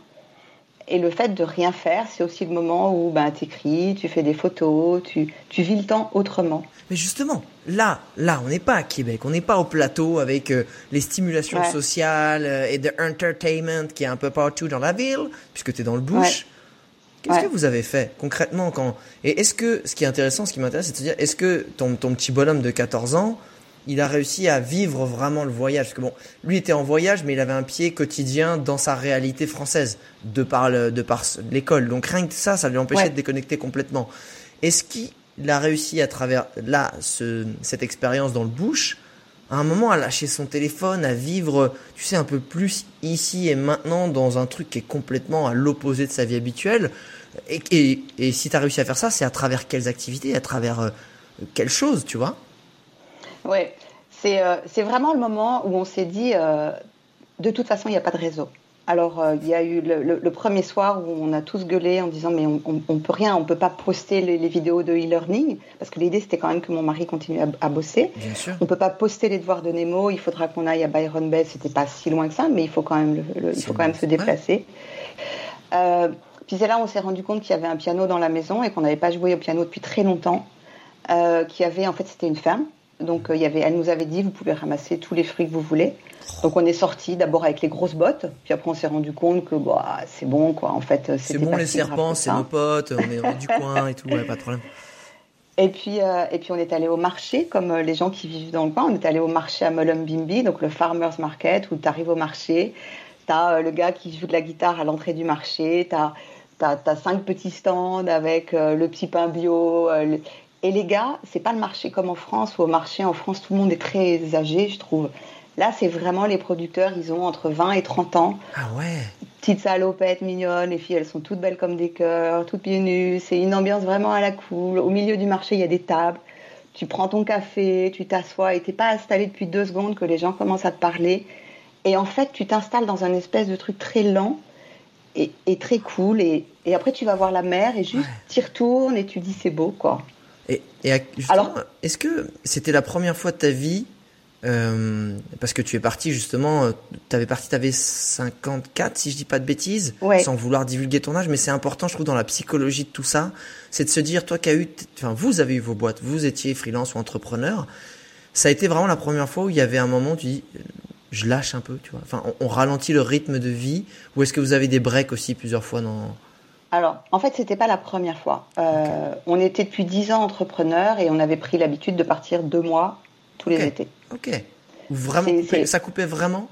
et le fait de rien faire, c'est aussi le moment où ben, tu écris, tu fais des photos, tu, tu vis le temps autrement. Mais justement, là, là, on n'est pas à Québec, on n'est pas au plateau avec euh, les stimulations sociales euh, et de entertainment qui est un peu partout dans la ville, puisque tu es dans le bush. Qu'est-ce que vous avez fait concrètement quand Et est-ce que ce qui est intéressant, ce qui m'intéresse, c'est de se dire, est-ce que ton, ton petit bonhomme de 14 ans, il a réussi à vivre vraiment le voyage? Parce que bon, lui était en voyage, mais il avait un pied quotidien dans sa réalité française, de par de par l'école. Donc rien que ça, ça lui empêchait de déconnecter complètement. Est-ce qu'il a réussi à travers là ce, cette expérience dans le bush, à un moment à lâcher son téléphone, à vivre, tu sais, un peu plus ici et maintenant dans un truc qui est complètement à l'opposé de sa vie habituelle. Et, si tu as réussi à faire ça, c'est à travers quelles activités, à travers euh, quelles choses, tu vois? Oui, euh, c'est vraiment le moment où on s'est dit, euh, de toute façon, il n'y a pas de réseau. Alors, euh, il y a eu le, premier soir où on a tous gueulé en disant mais on, on, peut rien, on peut pas poster les, vidéos de e-learning parce que l'idée c'était quand même que mon mari continue à, bosser. Bien sûr. On peut pas poster les devoirs de Nemo. Il faudra qu'on aille à Byron Bay. C'était pas si loin que ça, mais il faut quand même, il faut quand même se déplacer. puis c'est là où on s'est rendu compte qu'il y avait un piano dans la maison et qu'on n'avait pas joué au piano depuis très longtemps. qu'il y avait en fait c'était une ferme donc, euh, il y avait, elle nous avait dit, vous pouvez ramasser tous les fruits que vous voulez. Donc, on est sorti d'abord avec les grosses bottes, puis après, on s'est rendu compte que bah, c'est bon, quoi. En fait, c'est bon, les serpents, c'est nos potes, on est du coin et tout, ouais, pas de problème. Et puis, euh, et puis, on est allé au marché, comme euh, les gens qui vivent dans le coin. On est allé au marché à Mullumbimby, donc le Farmers Market, où tu arrives au marché, tu as le gars qui joue de la guitare à l'entrée du marché, tu as, as, cinq petits stands avec le petit pain bio, et les gars, c'est pas le marché comme en France, où au marché en France, tout le monde est très âgé, je trouve. Là, c'est vraiment les producteurs, ils ont entre 20 et 30 ans. Ah ouais Petites salopettes mignonnes, les filles, elles sont toutes belles comme des cœurs, toutes pieds nus. C'est une ambiance vraiment à la cool. Au milieu du marché, il y a des tables. Tu prends ton café, tu t'assois et t'es pas installé depuis deux secondes que les gens commencent à te parler. Et en fait, tu t'installes dans un espèce de truc très lent et, très cool. Et, après, tu vas voir la mer et juste, tu retournes et tu dis c'est beau, quoi. Et, Alors, est-ce que c'était la première fois de ta vie euh, parce que tu es parti justement, euh, tu avais parti, tu avais 54 si je dis pas de bêtises, sans vouloir divulguer ton âge, mais c'est important je trouve dans la psychologie de tout ça, c'est de se dire toi qui as eu, enfin vous avez eu vos boîtes, vous étiez freelance ou entrepreneur, ça a été vraiment la première fois où il y avait un moment où tu dis je lâche un peu, tu vois, enfin on, on ralentit le rythme de vie, ou est-ce que vous avez des breaks aussi plusieurs fois dans alors, en fait, c'était pas la première fois. Euh, on était depuis dix ans entrepreneurs et on avait pris l'habitude de partir deux mois tous les étés. Ok. Vraiment, ça coupait vraiment?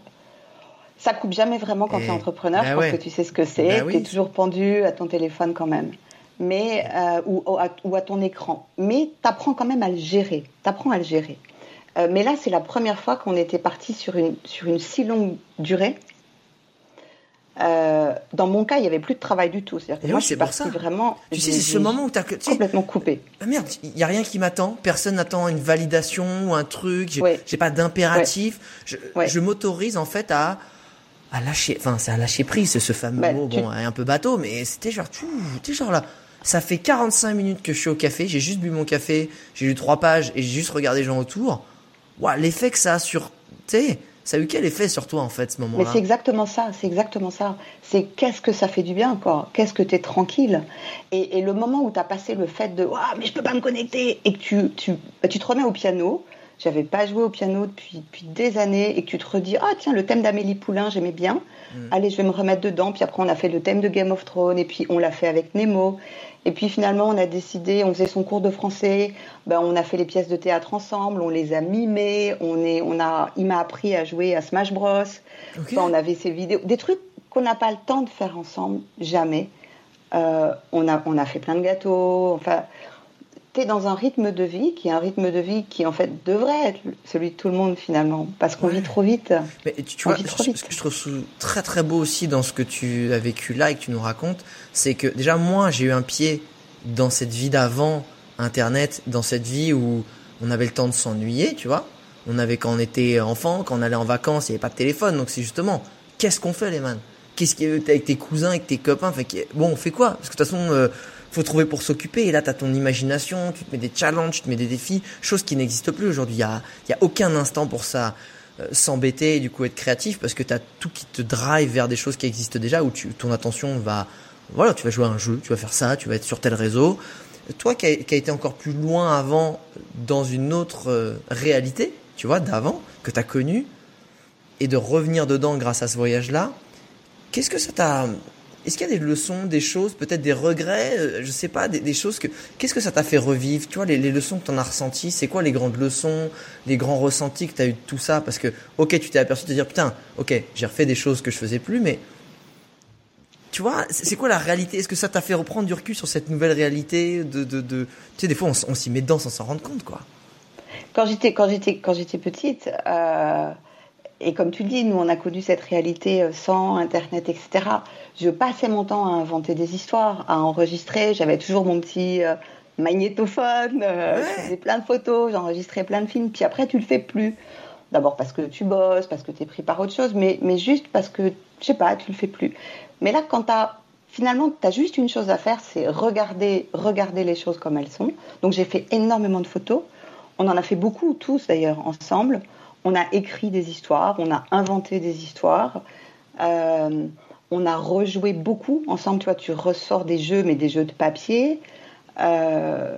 Ça coupe jamais vraiment quand tu es entrepreneur. Ben je pense que tu sais ce que c'est. Ben tu es toujours pendu à ton téléphone quand même. Mais, euh, ou, à, ton écran. Mais tu apprends quand même à le gérer. Tu apprends à le gérer. Euh, mais là, c'est la première fois qu'on était parti sur une, sur une si longue durée euh, dans mon cas, il n'y avait plus de travail du tout. C'est-à-dire que moi, je suis partie vraiment. Tu sais, c'est ce moment où tu as complètement coupé. Ah merde, il n'y a rien qui m'attend. Personne n'attend une validation ou un truc. J'ai ouais. pas d'impératif. Je, je m'autorise en fait à à lâcher. Enfin, c'est à lâcher prise, ce fameux bah, mot. Bon, un peu bateau, mais c'était genre, tu genre là. Ça fait 45 minutes que je suis au café. J'ai juste bu mon café. J'ai lu trois pages et j'ai juste regardé les gens autour. Waouh, l'effet que ça a sur, tu sais ça a eu quel effet sur toi en fait ce moment-là Mais c'est exactement ça, c'est exactement ça. C'est qu'est-ce que ça fait du bien quoi Qu'est-ce que tu es tranquille et, le moment où tu as passé le fait de ah mais je peux pas me connecter et que tu, tu, bah, tu te remets au piano. J'avais pas joué au piano depuis, depuis des années et que tu te redis ah tiens le thème d'Amélie Poulain j'aimais bien. Mm. Allez je vais me remettre dedans. Puis après on a fait le thème de Game of Thrones et puis on l'a fait avec Nemo et puis finalement, on a décidé, on faisait son cours de français, ben, on a fait les pièces de théâtre ensemble, on les a mimées, on est, on a, il m'a appris à jouer à Smash Bros. on avait ces vidéos, des trucs qu'on n'a pas le temps de faire ensemble, jamais. Euh, on, a, on a fait plein de gâteaux. Enfin, tu es dans un rythme de vie qui est un rythme de vie qui, en fait, devrait être celui de tout le monde, finalement. Parce qu'on vit trop vite. Mais tu, vois, ce que je trouve très, très beau aussi dans ce que tu as vécu là et que tu nous racontes, c'est que déjà, moi, j'ai eu un pied dans cette vie d'avant Internet, dans cette vie où on avait le temps de s'ennuyer, tu vois. On avait quand on était enfant, quand on allait en vacances, il n'y avait pas de téléphone. Donc c'est justement, qu'est-ce qu'on fait les man? Qu'est-ce qu'il y a avec tes cousins, avec tes copains? Fait Bon, on fait quoi? Parce que de toute façon, euh, faut trouver pour s'occuper. Et là, tu as ton imagination, tu te mets des challenges, tu te mets des défis, choses qui n'existent plus aujourd'hui. Il y a, y a aucun instant pour ça. Euh, s'embêter et du coup être créatif parce que tu as tout qui te drive vers des choses qui existent déjà où tu, ton attention va voilà tu vas jouer à un jeu tu vas faire ça tu vas être sur tel réseau toi qui as été encore plus loin avant dans une autre euh, réalité tu vois, d'avant, que tu as connu, et de revenir dedans grâce à ce voyage-là, qu'est-ce que ça t'a... Est-ce qu'il y a des leçons, des choses, peut-être des regrets, euh, je sais pas, des, choses que... Qu'est-ce que ça t'a fait revivre? Tu vois, les, leçons que tu en as ressenties, c'est quoi les grandes leçons, les grands ressentis que tu as eu de tout ça? Parce que, ok, tu t'es aperçu de te dire, putain, ok, j'ai refait des choses que je faisais plus, mais... Tu vois, c'est quoi la réalité? Est-ce que ça t'a fait reprendre du recul sur cette nouvelle réalité de, de. Tu sais, des fois, on, on s'y met dedans sans s'en rendre compte, quoi. Quand j'étais quand j'étais quand j'étais petite, euh, et comme tu dis, nous on a connu cette réalité euh, sans internet, etc. Je passais mon temps à inventer des histoires, à enregistrer. J'avais toujours mon petit euh, magnétophone, je faisais plein de photos, j'enregistrais plein de films. Puis après, tu le fais plus. D'abord parce que tu bosses, parce que tu es pris par autre chose, mais, mais juste parce que, je sais pas, tu le fais plus. Mais là, quand tu as finalement, tu as juste une chose à faire, c'est regarder, regarder les choses comme elles sont. Donc j'ai fait énormément de photos. On en a fait beaucoup, tous d'ailleurs, ensemble. On a écrit des histoires, on a inventé des histoires. Euh, on a rejoué beaucoup ensemble. Tu vois, tu ressors des jeux, mais des jeux de papier. Euh,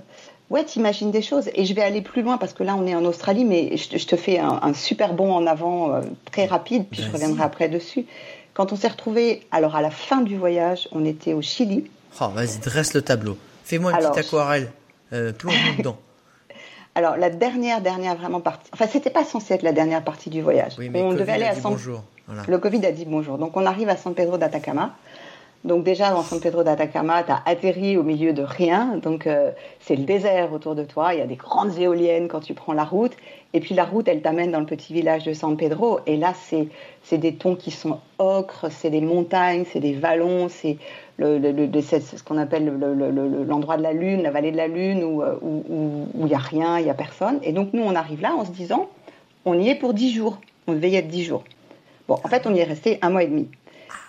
ouais, t'imagines des choses. Et je vais aller plus loin parce que là, on est en Australie, mais je, te fais un, super bond en avant euh, très rapide, puis je reviendrai après dessus. Quand on s'est retrouvés, alors à la fin du voyage, on était au Chili. Oh, vas-y, dresse le tableau. Fais-moi une petite aquarelle. Euh, plonge dedans. Alors la dernière, dernière vraiment partie. Enfin, c'était pas censé être la dernière partie du voyage. Oui, mais on devait aller à San... bonjour. Le Covid a dit bonjour. Donc on arrive à San Pedro d'Atacama. Donc déjà dans San Pedro d'Atacama, tu as atterri au milieu de rien. Donc euh, c'est le désert autour de toi. Il y a des grandes éoliennes quand tu prends la route. Et puis la route, elle t'amène dans le petit village de San Pedro. Et là, c'est des tons qui sont ocres, c'est des montagnes, c'est des vallons, c'est le, le, ce qu'on appelle l'endroit de la Lune, la vallée de la Lune, où il où, n'y a rien, il n'y a personne. Et donc nous, on arrive là en se disant, on y est pour dix jours. On devait y être dix jours. Bon, en fait, on y est resté un mois et demi.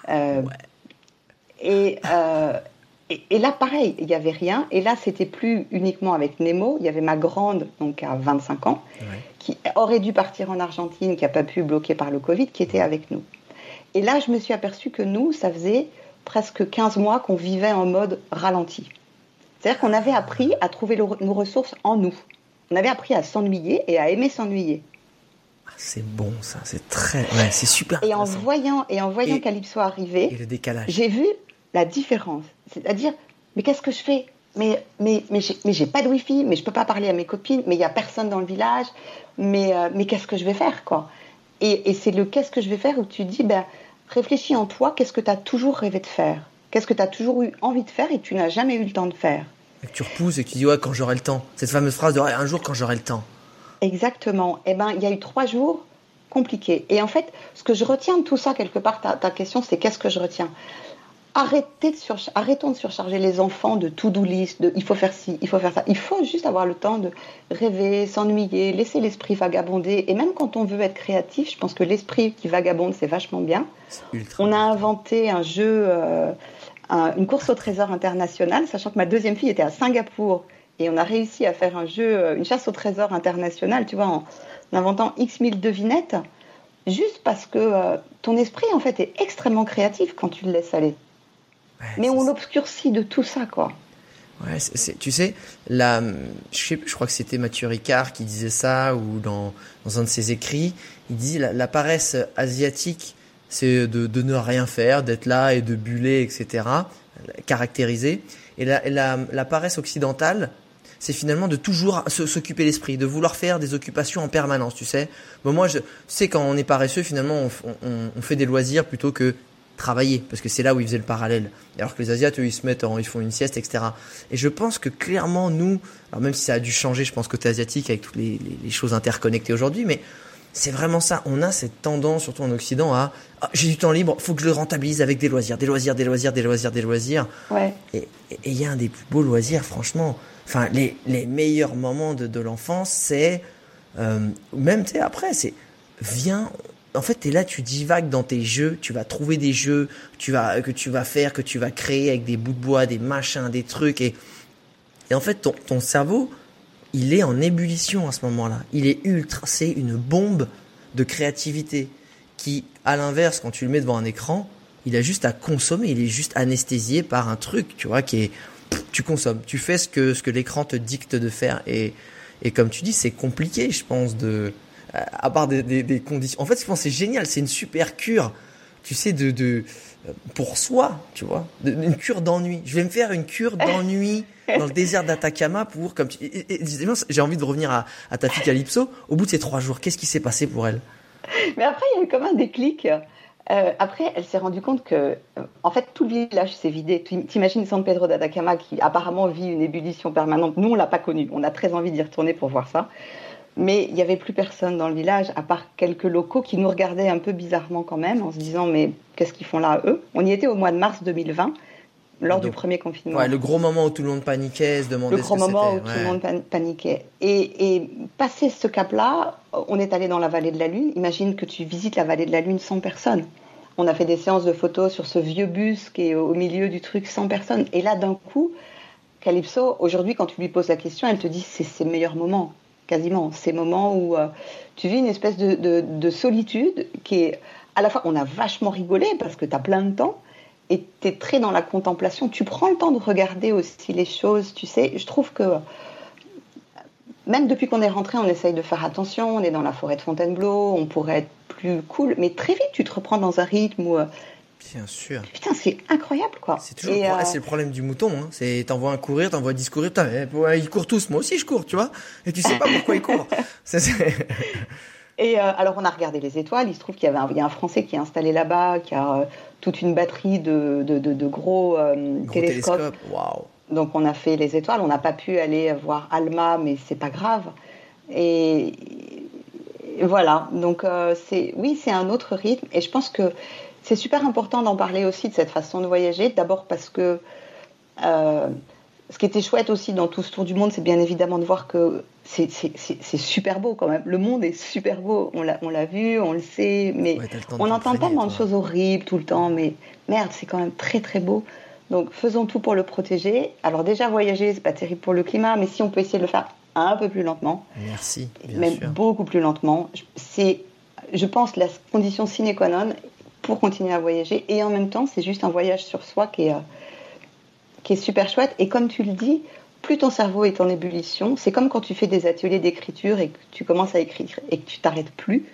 Euh, et, euh, et, là, pareil, il n'y avait rien. Et là, c'était plus uniquement avec Nemo. Il y avait ma grande, donc à 25 ans, qui aurait dû partir en Argentine, qui n'a pas pu bloquer par le Covid, qui était avec nous. Et là, je me suis aperçue que nous, ça faisait presque 15 mois qu'on vivait en mode ralenti. C'est-à-dire qu'on avait appris à trouver nos ressources en nous. On avait appris à s'ennuyer et à aimer s'ennuyer. Ah, c'est bon ça, c'est très, ouais, c'est super. Et en voyant et en voyant Calypso arriver, j'ai vu la différence. C'est-à-dire, mais qu'est-ce que je fais? Mais mais mais j'ai pas de wifi, mais je peux pas parler à mes copines, mais il y a personne dans le village, mais euh, mais qu'est-ce que je vais faire quoi? Et, et c'est le qu'est-ce que je vais faire où tu dis ben réfléchis en toi, qu'est-ce que tu as toujours rêvé de faire? Qu'est-ce que tu as toujours eu envie de faire et que tu n'as jamais eu le temps de faire? Et que tu repousses et que tu dis ouais quand j'aurai le temps. Cette fameuse phrase de un jour quand j'aurai le temps. Exactement. Eh ben il y a eu trois jours compliqués. Et en fait, ce que je retiens de tout ça quelque part, ta, ta question, c'est qu'est-ce que je retiens? Arrêtez de arrêtons de surcharger les enfants de to-do list, de il faut faire ci, il faut faire ça. Il faut juste avoir le temps de rêver, s'ennuyer, laisser l'esprit vagabonder. Et même quand on veut être créatif, je pense que l'esprit qui vagabonde, c'est vachement bien. On a inventé un jeu, euh, une course au trésor international, sachant que ma deuxième fille était à Singapour. Et on a réussi à faire un jeu, euh, une chasse au trésor international, tu vois, en, inventant X mille devinettes, juste parce que euh, ton esprit, en fait, est extrêmement créatif quand tu le laisses aller mais on l'obscurcit de tout ça, quoi. Ouais, tu sais, là, je, je crois que c'était Mathieu Ricard qui disait ça, ou dans, dans un de ses écrits, il dit la, la paresse asiatique, c'est de, de, ne rien faire, d'être là et de buller, etc., caractérisé. Et la, la, la paresse occidentale, c'est finalement de toujours s'occuper l'esprit, de vouloir faire des occupations en permanence, tu sais. Bon, moi, je sais quand on est paresseux, finalement, on, on, on fait des loisirs plutôt que travailler parce que c'est là où ils faisaient le parallèle. Alors que les Asiates, eux, ils se mettent, en, ils font une sieste, etc. Et je pense que clairement, nous, alors même si ça a dû changer, je pense côté asiatique avec toutes les, les, choses interconnectées aujourd'hui, mais c'est vraiment ça. On a cette tendance, surtout en Occident, à ah, j'ai du temps libre, faut que je le rentabilise avec des loisirs, des loisirs, des loisirs, des loisirs, des loisirs. Ouais. Et il y a un des plus beaux loisirs, franchement. Enfin, les, les meilleurs moments de, de l'enfance, c'est euh, même tu sais après, c'est viens, en fait, tu es là, tu divagues dans tes jeux, tu vas trouver des jeux tu vas, que tu vas faire, que tu vas créer avec des bouts de bois, des machins, des trucs. Et, et en fait, ton, ton cerveau, il est en ébullition à ce moment-là. Il est ultra, c'est une bombe de créativité qui, à l'inverse, quand tu le mets devant un écran, il a juste à consommer, il est juste anesthésié par un truc, tu vois, qui est, tu consommes, tu fais ce que, ce que l'écran te dicte de faire. Et, et comme tu dis, c'est compliqué, je pense, de, à part des, des, des, conditions. En fait, je pense c'est génial, c'est une super cure, tu sais, de, de pour soi, tu vois, une cure d'ennui. Je vais me faire une cure [laughs] d'ennui dans le désert d'Atacama pour, comme tu, j'ai envie de revenir à, à ta fille Calypso. Au bout de ces trois jours, qu'est-ce qui s'est passé pour elle? Mais après, il y a eu comme un déclic. Euh, après, elle s'est rendue compte que, euh, en fait, tout le village s'est vidé. T'imagines San Pedro d'Atacama qui apparemment vit une ébullition permanente. Nous, on l'a pas connu. On a très envie d'y retourner pour voir ça. Mais il n'y avait plus personne dans le village, à part quelques locaux qui nous regardaient un peu bizarrement quand même, en se disant mais qu'est-ce qu'ils font là, eux? On y était au mois de mars 2020, lors du premier confinement. Ouais, le gros moment où tout le monde paniquait, se demandait Le gros moment où tout le monde paniquait. Et, et passé ce cap-là, on est allé dans la vallée de la Lune. Imagine que tu visites la vallée de la Lune sans personne. On a fait des séances de photos sur ce vieux bus qui est au milieu du truc sans personne. Et là, d'un coup, Calypso, aujourd'hui, quand tu lui poses la question, elle te dit c'est ses meilleurs moments quasiment. Ces moments où euh, tu vis une espèce de, solitude qui est à la fois, on a vachement rigolé parce que tu as plein de temps et tu es très dans la contemplation. Tu prends le temps de regarder aussi les choses, tu sais. Je trouve que même depuis qu'on est rentré, on essaye de faire attention. On est dans la forêt de Fontainebleau, on pourrait être plus cool, mais très vite tu te reprends dans un rythme où euh, Bien sûr. Putain, c'est incroyable, quoi. C'est toujours le, euh, c'est le problème du mouton. Hein. C'est t'envoies un courir, t'envoies 10 courir, ils courent tous. Moi aussi, je cours, tu vois. Et tu sais pas pourquoi ils courent. [laughs] Et euh, alors, on a regardé les étoiles. Il se trouve qu'il y avait un, y a un Français qui est installé là-bas, qui a euh, toute une batterie de, de, de, gros, gros, télescopes. Donc, on a fait les étoiles. On n'a pas pu aller voir Alma, mais c'est pas grave. Et, et voilà. Donc, c'est oui, c'est un autre rythme. Et je pense que c'est super important d'en parler aussi de cette façon de voyager. D'abord parce que euh, ce qui était chouette aussi dans tout ce tour du monde, c'est bien évidemment de voir que c'est super beau quand même. Le monde est super beau. On l'a vu, on le sait, mais on entend tellement de choses horribles tout le temps. Mais merde, c'est quand même très très beau. Donc faisons tout pour le protéger. Alors déjà voyager, c'est pas terrible pour le climat, mais si on peut essayer de le faire un peu plus lentement. Merci. même beaucoup plus lentement. C'est, je pense, la condition sine qua non pour continuer à voyager. Et en même temps, c'est juste un voyage sur soi qui est, euh, qui est super chouette. Et comme tu le dis, plus ton cerveau est en ébullition, c'est comme quand tu fais des ateliers d'écriture et que tu commences à écrire et que tu t'arrêtes plus.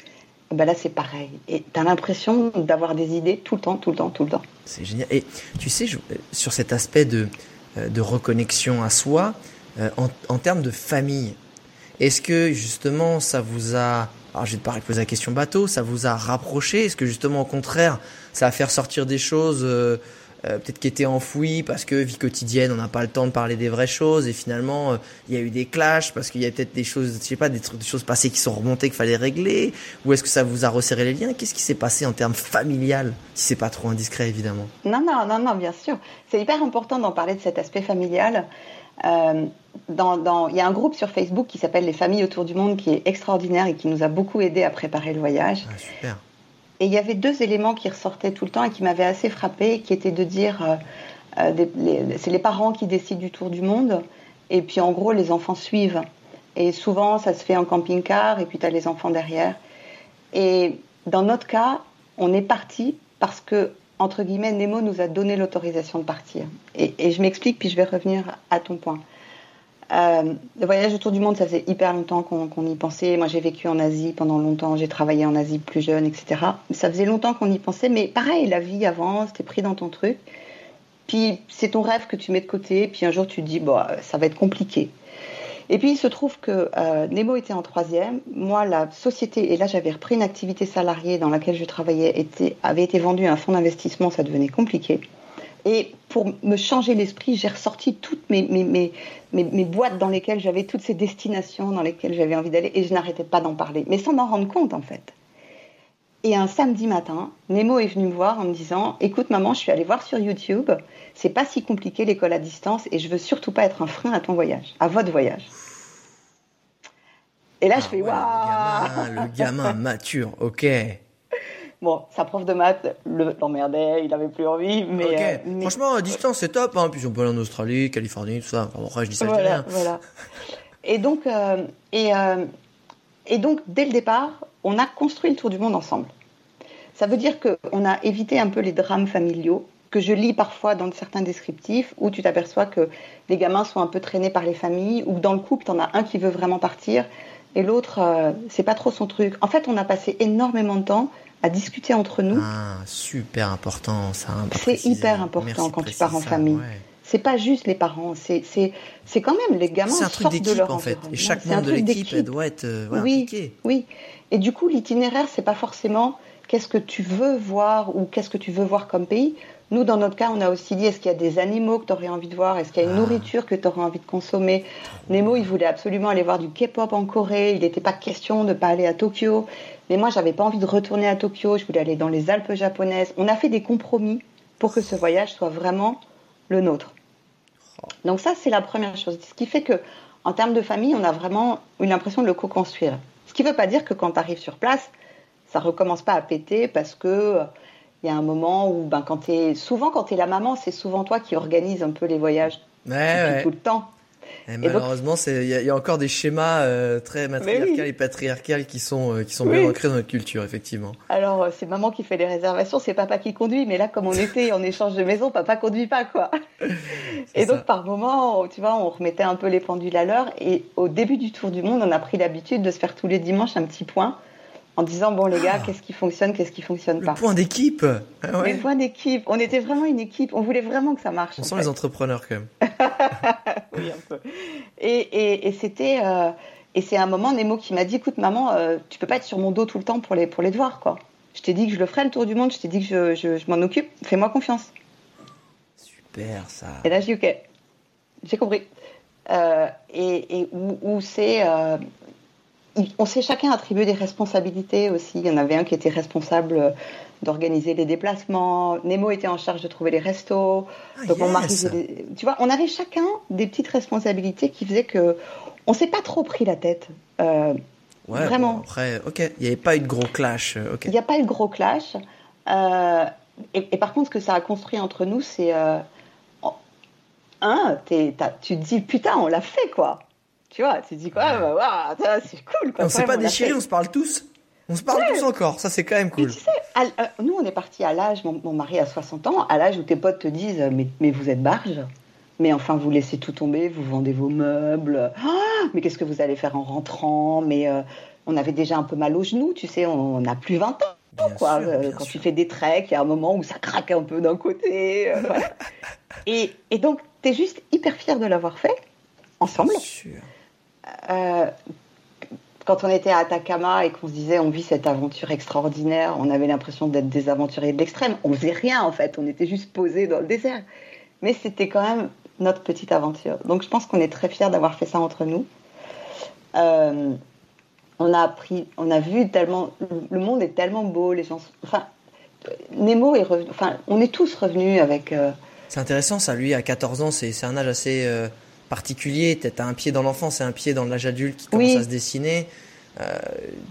Ben là, c'est pareil. Et tu as l'impression d'avoir des idées tout le temps, tout le temps, tout le temps. C'est génial. Et tu sais, sur cet aspect de, euh, de reconnexion à soi, euh, en termes de famille, est-ce que justement ça vous a alors je vais te poser la question bateau, ça vous a rapproché? Est-ce que justement au contraire, ça va faire sortir des choses euh, euh, peut-être qui étaient enfouies parce que vie quotidienne, on n'a pas le temps de parler des vraies choses et finalement euh, il y a eu des clashs parce qu'il y a peut-être des choses, je sais pas, des, trucs, des choses passées qui sont remontées qu'il fallait régler? Ou est-ce que ça vous a resserré les liens? Qu'est-ce qui s'est passé en termes familial Si c'est pas trop indiscret évidemment? Non, non, non, non, bien sûr. C'est hyper important d'en parler de cet aspect familial. Euh, dans, il y a un groupe sur Facebook qui s'appelle Les familles autour du monde qui est extraordinaire et qui nous a beaucoup aidé à préparer le voyage. Ah, super. Et il y avait deux éléments qui ressortaient tout le temps et qui m'avaient assez frappé, qui étaient de dire, euh, euh, c'est les parents qui décident du tour du monde, et puis en gros les enfants suivent. Et souvent ça se fait en camping-car, et puis tu as les enfants derrière. Et dans notre cas, on est parti parce que entre guillemets, Nemo nous a donné l'autorisation de partir. Et, je m'explique, puis je vais revenir à ton point. Euh, le voyage autour du monde, ça faisait hyper longtemps qu'on y pensait. Moi, j'ai vécu en Asie pendant longtemps, j'ai travaillé en Asie plus jeune, etc. Ça faisait longtemps qu'on y pensait, mais pareil, la vie avance, t'es pris dans ton truc. Puis c'est ton rêve que tu mets de côté, puis un jour tu te dis, bon, ça va être compliqué. Et puis il se trouve que euh, Nemo était en troisième. Moi, la société, et là j'avais repris une activité salariée dans laquelle je travaillais, avait été vendue à un fonds d'investissement, ça devenait compliqué. Et pour me changer l'esprit, j'ai ressorti toutes mes, mes, boîtes dans lesquelles j'avais toutes ces destinations dans lesquelles j'avais envie d'aller et je n'arrêtais pas d'en parler, mais sans m'en rendre compte en fait. Et un samedi matin, Nemo est venu me voir en me disant Écoute, maman, je suis allée voir sur YouTube, c'est pas si compliqué l'école à distance et je veux surtout pas être un frein à ton voyage, à votre voyage. Et là, je ah fais Waouh le, le gamin [laughs] mature, ok. Bon, sa prof de maths l'emmerdait, il avait plus envie, mais, euh, Franchement, à distance, c'est top. Hein. Puis on peut aller en Australie, Californie, tout ça. Enfin, je dis ça, voilà, Voilà. Et donc, euh, et, euh, et donc, dès le départ, on a construit le tour du monde ensemble. Ça veut dire qu'on a évité un peu les drames familiaux que je lis parfois dans certains descriptifs où tu t'aperçois que les gamins sont un peu traînés par les familles ou que dans le couple, tu en as un qui veut vraiment partir et l'autre, euh, c'est pas trop son truc. En fait, on a passé énormément de temps à discuter entre nous. Ah, super important ça. Hein, c'est hyper important quand tu pars en famille. C'est pas juste les parents, c'est c'est quand même les gamins. C'est un truc d'équipe en fait. Et chaque membre de l'équipe doit être euh, oui, impliqué. Oui. Et du coup, l'itinéraire, c'est pas forcément qu'est-ce que tu veux voir ou qu'est-ce que tu veux voir comme pays. Nous, dans notre cas, on a aussi dit est-ce qu'il y a des animaux que tu aurais envie de voir? Est-ce qu'il y a une ah. nourriture que tu aurais envie de consommer? Nemo, il voulait absolument aller voir du K-pop en Corée. Il n'était pas question de pas aller à Tokyo. Mais moi, j'avais pas envie de retourner à Tokyo. Je voulais aller dans les Alpes japonaises. On a fait des compromis pour que ce voyage soit vraiment le nôtre. Donc ça, c'est la première chose. Ce qui fait que, en termes de famille, on a vraiment eu l'impression de le co-construire. Ce qui ne veut pas dire que quand tu arrives sur place, ça recommence pas à péter parce que il y a un moment où, ben, quand es, souvent quand tu es la maman, c'est souvent toi qui organise un peu les voyages tout le temps. Et malheureusement, il y, a encore des schémas euh, très matriarcaux et patriarcaux qui sont euh, qui sont bien ancrés dans notre culture, effectivement. Alors, euh, c'est maman qui fait les réservations, c'est papa qui conduit, mais là, comme on était en échange de maison, papa conduit pas, quoi. [laughs] et donc, par moment, tu vois, on remettait un peu les pendules à l'heure. Et au début du tour du monde, on a pris l'habitude de se faire tous les dimanches un petit point en disant bon les gars, ah. qu'est-ce qui fonctionne, qu'est-ce qui fonctionne pas. Point d'équipe. Ah ouais. Le point d'équipe. On était vraiment une équipe. On voulait vraiment que ça marche. On sent les entrepreneurs quand même. [laughs] oui un peu. Et, et, c'était euh, et c'est un moment Nemo qui m'a dit écoute maman, euh, tu peux pas être sur mon dos tout le temps pour les pour les devoirs quoi. Je t'ai dit que je le ferais le tour du monde. Je t'ai dit que je, je, je m'en occupe. Fais-moi confiance. Super ça. Et là j'ai dit ok, j'ai compris. Euh, et, et, où, où c'est on s'est chacun attribué des responsabilités aussi. Il y en avait un qui était responsable euh, d'organiser les déplacements. Nemo était en charge de trouver les restos. Ah, donc tu vois, on avait chacun des petites responsabilités qui faisaient que on s'est pas trop pris la tête. Euh, vraiment. après, ok, il n'y avait pas eu de gros clash. Euh, il n'y a pas eu de gros clash. et, par contre, ce que ça a construit entre nous, c'est un, tu te dis putain, on l'a fait quoi. Tu vois, tu dis quoi bah, C'est cool. Quoi, on s'est pas déchiré, on se parle tous. On se parle tous encore, ça c'est quand même cool. tu sais, euh, nous on est parti à l'âge, mon, mari a 60 ans, à l'âge où tes potes te disent mais, mais vous êtes barge mais enfin vous laissez tout tomber, vous vendez vos meubles, ah, mais qu'est-ce que vous allez faire en rentrant? Mais euh, on avait déjà un peu mal aux genoux, tu sais, on n'a plus 20 ans. quoi. Euh, quand tu fais des treks, il y a un moment où ça craque un peu d'un côté. [laughs] et, et, donc, tu es juste hyper fier de l'avoir fait ensemble. Bien sûr. Euh, quand on était à Atacama et qu'on se disait on vit cette aventure extraordinaire, on avait l'impression d'être des aventuriers de l'extrême. On faisait rien en fait, on était juste posés dans le désert. Mais c'était quand même notre petite aventure. Donc je pense qu'on est très fiers d'avoir fait ça entre nous. Euh, on a appris, on a vu tellement, le monde est tellement beau, les gens, enfin, Nemo est revenu, enfin, on est tous revenus avec. Euh, c'est intéressant ça, lui à 14 ans, c'est un âge assez particulier. Tu as un pied dans l'enfance et un pied dans l'âge adulte qui commence à se dessiner. Euh,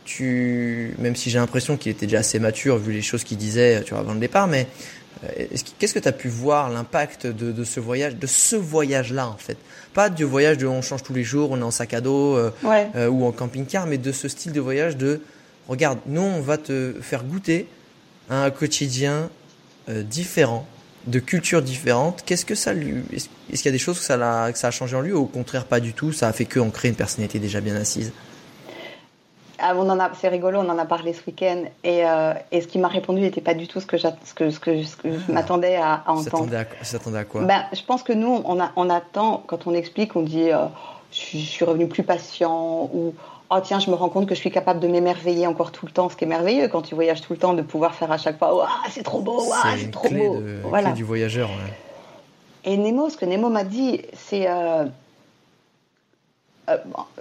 tu, même si j'ai l'impression qu'il était déjà assez mature vu les choses qu'il disait tu vois, avant le départ, mais euh, qu'est-ce que tu as pu voir l'impact de, ce voyage, de ce voyage-là en fait? Pas du voyage de on change tous les jours, on est en sac à dos euh, ou en camping-car, mais de ce style de voyage de regarde, nous on va te faire goûter un quotidien différent de cultures différentes. Qu'est-ce que ça lui. Est-ce qu'il y a des choses que ça, a, que ça a changé en lui ou au contraire pas du tout Ça a fait qu'en créer une personnalité déjà bien assise? Ah, on en a, c'est rigolo, on en a parlé ce week-end et, euh, et ce qui m'a répondu n'était pas du tout ce que, ce que, ce que, ce que je ah. m'attendais à, à entendre. S'attendait à, à, quoi? Ben, Je pense que nous, on, a, on attend, quand on explique, on dit euh, je suis revenu plus patient ou oh tiens, je me rends compte que je suis capable de m'émerveiller encore tout le temps, ce qui est merveilleux quand tu voyages tout le temps, de pouvoir faire à chaque fois, oh, c'est trop beau, c'est trop beau. De, voilà. du voyageur. Et Nemo, ce que Nemo m'a dit, c'est, euh, euh,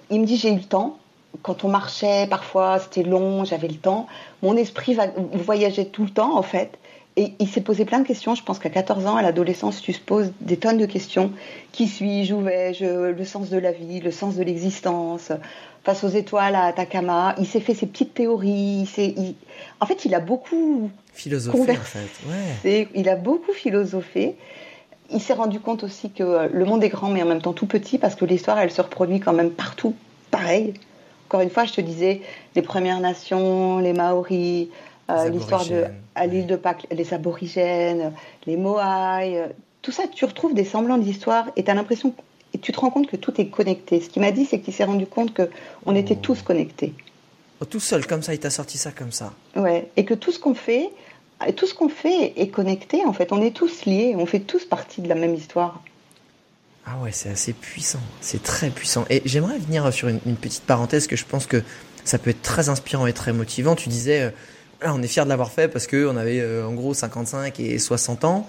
il me dit j'ai eu le temps. Quand on marchait, parfois c'était long, j'avais le temps. Mon esprit va, voyageait tout le temps en fait. Et il s'est posé plein de questions. Je pense qu'à 14 ans, à l'adolescence, tu te poses des tonnes de questions. Qui suis-je? Où vais-je? Le sens de la vie, le sens de l'existence. Face aux étoiles à Atacama, il s'est fait ses petites théories. Il En fait, il a beaucoup philosophé. En fait. ouais. Il a beaucoup philosophé. Il s'est rendu compte aussi que le monde est grand, mais en même temps tout petit, parce que l'histoire, elle se reproduit quand même partout, pareil. Encore une fois, je te disais, les Premières Nations, les Maoris, euh, l'histoire de à l'île de Pâques, les aborigènes, les Moai, euh, tout ça, tu retrouves des semblants d'histoire et tu as l'impression et tu te rends compte que tout est connecté. Ce qu'il m'a dit, c'est qu'il s'est rendu compte que on était tous connectés. Oh, tout seul, comme ça, il t'a sorti ça comme ça. Ouais, et que tout ce qu'on fait, tout ce qu'on fait est connecté. En fait, on est tous liés, on fait tous partie de la même histoire. Ah ouais, c'est assez puissant, c'est très puissant. Et j'aimerais venir sur une, petite parenthèse que je pense que ça peut être très inspirant et très motivant. Tu disais, euh, on est fier de l'avoir fait parce qu'on avait euh, en gros 55 et 60 ans.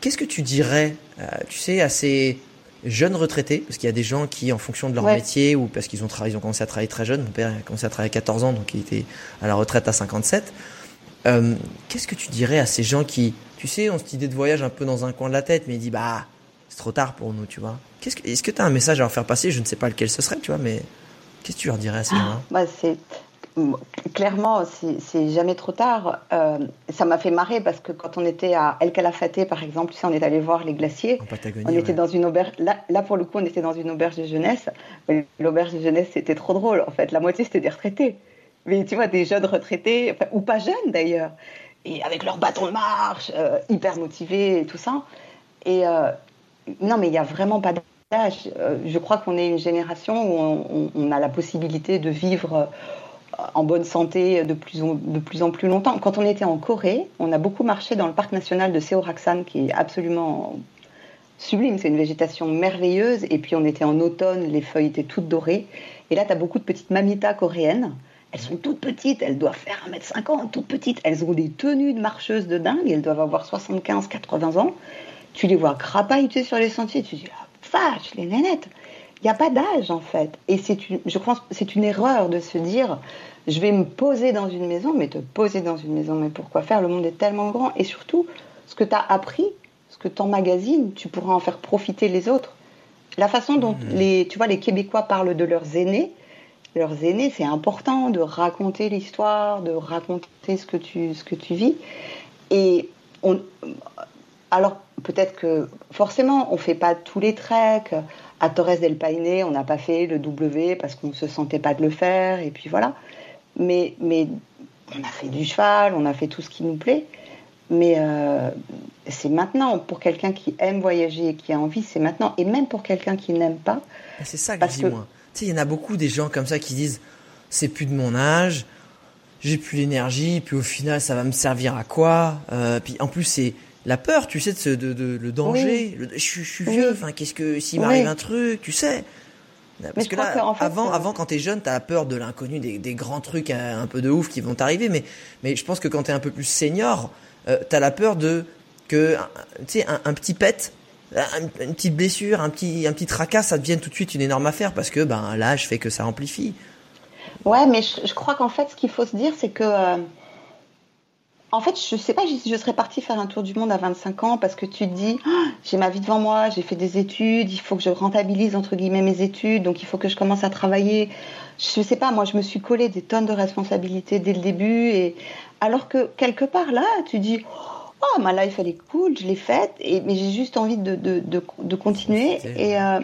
Qu'est-ce que tu dirais, euh, tu sais, à ces jeunes retraités, parce qu'il y a des gens qui, en fonction de leur métier ou parce qu'ils ont travaillé, ils ont commencé à travailler très jeunes. Mon père a commencé à travailler à 14 ans, donc il était à la retraite à 57. Euh, qu'est-ce que tu dirais à ces gens qui, tu sais, ont cette idée de voyage un peu dans un coin de la tête, mais ils disent bah c'est trop tard pour nous, tu vois? Qu'est-ce que, est-ce que tu as un message à leur faire passer? Je ne sais pas lequel ce serait, tu vois, mais qu'est-ce que tu leur dirais à ces gens-là? bah, clairement, c'est jamais trop tard. Euh, ça m'a fait marrer parce que quand on était à El Calafate, par exemple, si on est allé voir les glaciers, on était dans une auberge. Là, pour le coup, on était dans une auberge de jeunesse. L'auberge de jeunesse, c'était trop drôle. En fait, la moitié c'était des retraités. Mais tu vois, des jeunes retraités, ou pas jeunes d'ailleurs, et avec leur bâton de marche, euh, hyper motivés et tout ça. Et euh, non, mais il n'y a vraiment pas d'âge. je crois qu'on est une génération où on, on, a la possibilité de vivre en bonne santé de plus, en, plus longtemps. Quand on était en Corée, on a beaucoup marché dans le parc national de Seoraksan, qui est absolument sublime. C'est une végétation merveilleuse. Et puis on était en automne, les feuilles étaient toutes dorées. Et là, tu as beaucoup de petites mamitas coréennes. Elles sont toutes petites, elles doivent faire 1m50, toutes petites. Elles ont des tenues de marcheuses de dingue, elles doivent avoir 75, 80 ans. Tu les vois crapahuter sur les sentiers, tu dis, ah, vache, les nénettes il n'y a pas d'âge en fait. Et c'est une, je pense c'est une erreur de se dire je vais me poser dans une maison, mais te poser dans une maison, mais pourquoi faire? Le monde est tellement grand. Et surtout, ce que tu as appris, ce que tu emmagasines, tu pourras en faire profiter les autres. La façon dont mmh. les, tu vois, les Québécois parlent de leurs aînés, leurs aînés, c'est important de raconter l'histoire, de raconter ce que tu, ce que tu vis. Et on, alors peut-être que forcément, on ne fait pas tous les treks. À Torres del Paine, on n'a pas fait le W parce qu'on ne se sentait pas de le faire, et puis voilà. Mais, mais on a fait du cheval, on a fait tout ce qui nous plaît. Mais euh, c'est maintenant, pour quelqu'un qui aime voyager et qui a envie, c'est maintenant. Et même pour quelqu'un qui n'aime pas. C'est ça que je dis, moi. Tu sais, il y en a beaucoup des gens comme ça qui disent c'est plus de mon âge, j'ai plus l'énergie, puis au final, ça va me servir à quoi euh, Puis en plus, c'est la peur, tu sais, de, de, le danger. je, suis vieux, enfin, qu'est-ce que s'il m'arrive un truc, tu sais Parce que là, avant, euh, avant, quand t'es jeune, t'as peur de l'inconnu, des, grands trucs un, peu de ouf qui vont t'arriver. Mais, mais je pense que quand t'es un peu plus senior, euh, t'as la peur de que, tu sais, un, petit pet, une, petite blessure, un petit, un petit tracas, ça devienne tout de suite une énorme affaire parce que ben l'âge fait que ça amplifie. Ouais, mais je, crois qu'en fait, ce qu'il faut se dire, c'est que euh, en fait, je ne sais pas si je serais partie faire un tour du monde à 25 ans parce que tu te dis, ah, j'ai ma vie devant moi, j'ai fait des études, il faut que je rentabilise entre guillemets mes études, donc il faut que je commence à travailler. Je ne sais pas, moi je me suis collé des tonnes de responsabilités dès le début et alors que quelque part là, tu dis, oh ma life elle est cool, je l'ai faite, et mais j'ai juste envie de, de, de, continuer et euh,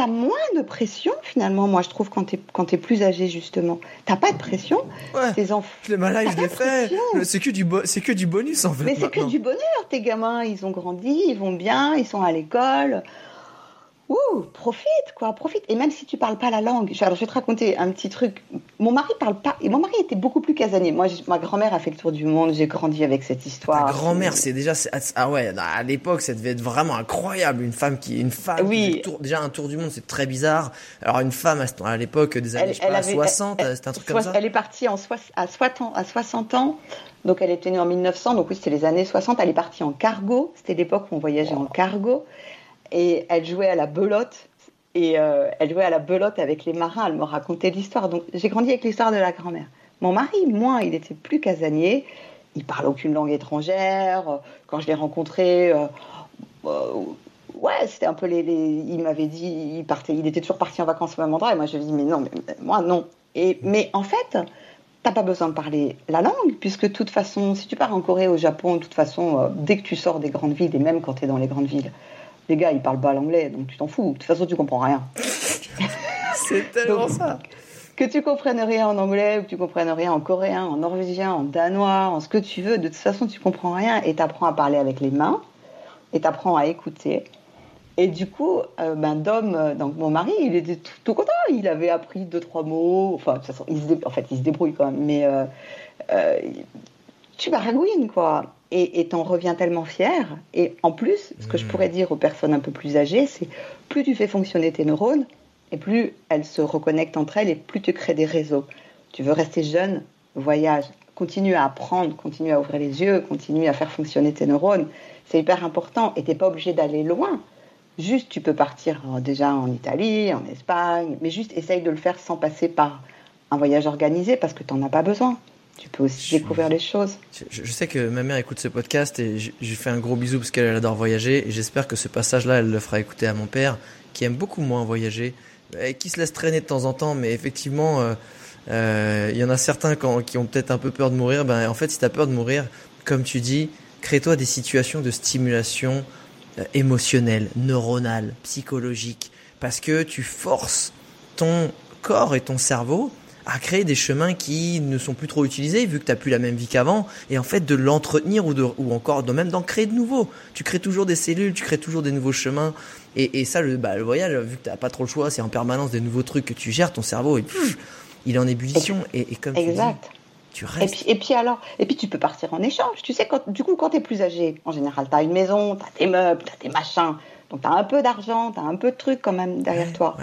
t'as moins de pression finalement, moi je trouve, quand t'es quand es plus âgé justement. T'as pas de pression. Ouais. Tes enfants. Je l'ai je l'ai fait. C'est que du c'est que du bonus en fait. Mais c'est que du bonheur. Tes gamins, ils ont grandi, ils vont bien, ils sont à l'école. Ouh, profite quoi, profite. Et même si tu parles pas la langue, alors je vais te raconter un petit truc mon mari parle pas. Et mon mari était beaucoup plus casanier. Moi, ma grand-mère a fait le tour du monde. J'ai grandi avec cette histoire. Ta grand-mère, c'est déjà ah ouais. À l'époque, ça devait être vraiment incroyable. Une femme qui, une femme. Oui. déjà un tour du monde, c'est très bizarre. Alors une femme à l'époque des années elle, je sais 60, c'était un truc comme ça. Elle est partie en à 60 ans, à 60 ans. Donc elle était née en 1900. Donc oui, c'était les années 60. Elle est partie en cargo. C'était l'époque où on voyageait en cargo. Et elle jouait à la belote et euh, elle jouait à la belote avec les marins, elle me racontait l'histoire. Donc j'ai grandi avec l'histoire de la grand-mère. Mon mari, moi, il était plus casanier. Il parle aucune langue étrangère. Quand je l'ai rencontré, euh, euh, ouais, c'était un peu les, Il m'avait dit, il était toujours parti en vacances au même endroit. Et moi, je lui ai dit, mais non, mais, moi, non. Et, mais en fait, t'as pas besoin de parler la langue, puisque de toute façon, si tu pars en Corée, au Japon, de toute façon, dès que tu sors des grandes villes, et même quand tu es dans les grandes villes, les gars, ils parlent pas l'anglais, donc tu t'en fous. De toute façon, tu comprends rien. [laughs] C'est tellement ça. Que tu comprennes rien en anglais, ou que tu comprennes rien en coréen, en norvégien, en danois, en ce que tu veux, de toute façon, tu comprends rien et tu apprends à parler avec les mains et tu apprends à écouter. Et du coup, euh, ben, Dom, euh, donc mon mari, il était tout, content. Il avait appris deux, trois mots. Enfin, de toute façon, il se, en fait, il se débrouille quand même. Mais euh, tu baragouines, quoi et t'en reviens tellement fier. Et en plus, ce que je mmh. pourrais dire aux personnes un peu plus âgées, c'est plus tu fais fonctionner tes neurones, et plus elles se reconnectent entre elles, et plus tu crées des réseaux. Tu veux rester jeune, voyage, continue à apprendre, continue à ouvrir les yeux, continue à faire fonctionner tes neurones. C'est hyper important, et t'es pas obligé d'aller loin. Juste, tu peux partir euh, déjà en Italie, en Espagne, mais juste essaye de le faire sans passer par un voyage organisé parce que tu n'en as pas besoin tu peux aussi découvrir les choses. Je, sais que ma mère écoute ce podcast et je, lui fais un gros bisou parce qu'elle adore voyager et j'espère que ce passage-là, elle le fera écouter à mon père qui aime beaucoup moins voyager et qui se laisse traîner de temps en temps, mais effectivement, euh, euh, il y en a certains qui ont peut-être un peu peur de mourir. Ben, en fait, si tu as peur de mourir, comme tu dis, crée-toi des situations de stimulation euh, émotionnelle, neuronale, psychologique, parce que tu forces ton corps et ton cerveau à créer des chemins qui ne sont plus trop utilisés vu que tu n'as plus la même vie qu'avant et en fait de l'entretenir ou, de, ou encore de même d'en créer de nouveaux. Tu crées toujours des cellules, tu crées toujours des nouveaux chemins et, et ça le, bah, le voyage vu que tu n'as pas trop le choix, c'est en permanence des nouveaux trucs que tu gères, ton cerveau et, il est en ébullition et, et comme exact. tu dis, tu restes. Et puis, et puis alors, et puis tu peux partir en échange. Tu sais, quand, du coup, quand tu es plus âgé, en général, tu as une maison, tu as tes meubles, tu as tes machins. Donc tu as un peu d'argent, tu as un peu de trucs quand même derrière toi.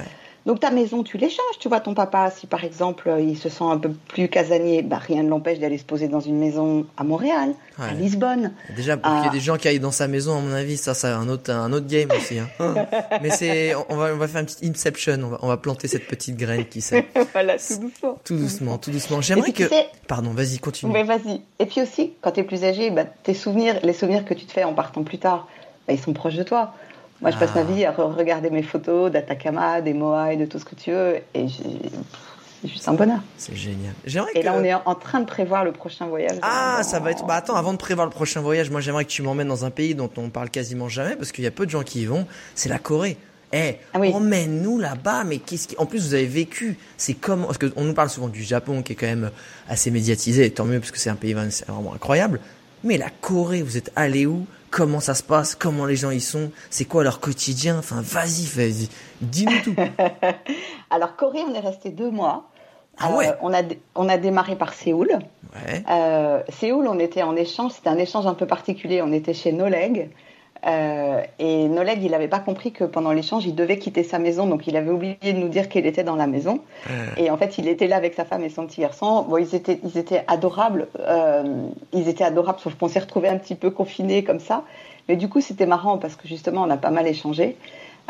Donc ta maison, tu l'échanges. Tu vois, ton papa, si par exemple il se sent un peu plus casanier, bah, rien ne l'empêche d'aller se poser dans une maison à Montréal, à Lisbonne. Déjà, pour qu'il y ait des gens qui aillent dans sa maison, à mon avis, ça, c'est un autre, un autre game aussi. Hein. [laughs] [laughs] Mais c'est, on va, on va faire une petite inception. On va, on va planter cette petite graine qui sait. [laughs] voilà, tout doucement. Tout doucement, tout doucement. J'aimerais que. Pardon, vas-y, continue. Mais vas-y. Et puis aussi, quand tu es plus âgé, bah, tes souvenirs, les souvenirs que tu te fais en partant plus tard, bah, ils sont proches de toi. Moi, je passe ma ah. vie à regarder mes photos d'Atacama, des Moai, de tout ce que tu veux, et c'est juste un bonheur. C'est génial. Et là, on est en train de prévoir le prochain voyage. Ah, ça va être. Bah attends, avant de prévoir le prochain voyage, moi, j'aimerais que tu m'emmènes dans un pays dont on parle quasiment jamais, parce qu'il y a peu de gens qui y vont. C'est la Corée. Eh, ah emmène-nous là-bas, mais qu'est-ce qui, en plus vous avez vécu, c'est comment, parce qu'on nous parle souvent du Japon qui est quand même assez médiatisé, tant mieux parce que c'est un pays vraiment incroyable. Mais la Corée, vous êtes allé où? Comment ça se passe, comment les gens y sont, c'est quoi leur quotidien. Enfin, vas-y, vas-y, dis-nous tout. [laughs] Alors, Corée, on est resté deux mois. Ah ouais. Euh, on, a, on a démarré par Séoul. Ouais. Euh, Séoul, on était en échange, c'était un échange un peu particulier. On était chez Noleg, euh, et Noleg, il n'avait pas compris que pendant l'échange, il devait quitter sa maison, donc il avait oublié de nous dire qu'il était dans la maison. Et en fait, il était là avec sa femme et son petit garçon. Bon, ils étaient, ils étaient adorables. Euh, ils étaient adorables, sauf qu'on s'est retrouvés un petit peu confinés comme ça. Mais du coup, c'était marrant parce que justement, on a pas mal échangé.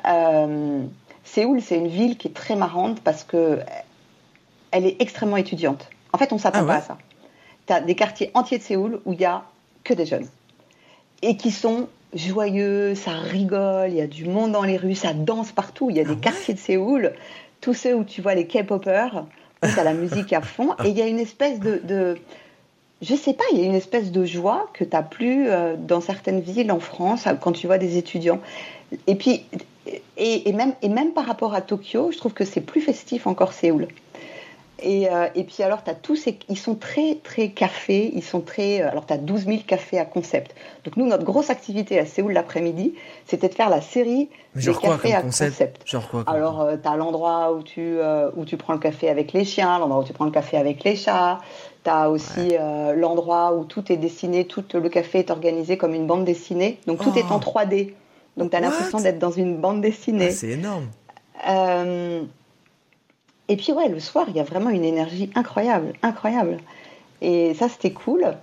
Euh, Séoul, c'est une ville qui est très marrante parce que elle est extrêmement étudiante. En fait, on s'attend ah pas à ça. Tu as des quartiers entiers de Séoul où il y a que des jeunes et qui sont joyeux, ça rigole, il y a du monde dans les rues, ça danse partout. Il y a des ah quartiers de Séoul, tous ceux où tu vois les K-popers, où tu as la musique à fond, et il y a une espèce de, de je sais pas, il y a une espèce de joie que tu n'as plus euh, dans certaines villes en France quand tu vois des étudiants. Et puis, et, même, et même par rapport à Tokyo, je trouve que c'est plus festif encore Séoul. Et, euh, et, puis alors, as tous ces, ils sont très, très cafés, ils sont très... Euh, alors, tu as 12 000 cafés à concept. Donc nous, notre grosse activité à Séoul l'après-midi, c'était de faire la série des cafés à concept, Genre quoi Alors, euh, tu as l'endroit où, tu euh, où tu prends le café avec les chiens, l'endroit où tu prends le café avec les chats. Tu as aussi l'endroit où tout est dessiné, tout le café est organisé comme une bande dessinée. Donc, tout Oh. est en 3D. Donc, tu as l'impression d'être dans une bande dessinée. Ah, c'est énorme. Euh, et puis ouais, le soir, il y a vraiment une énergie incroyable, incroyable. Et ça, c'était cool.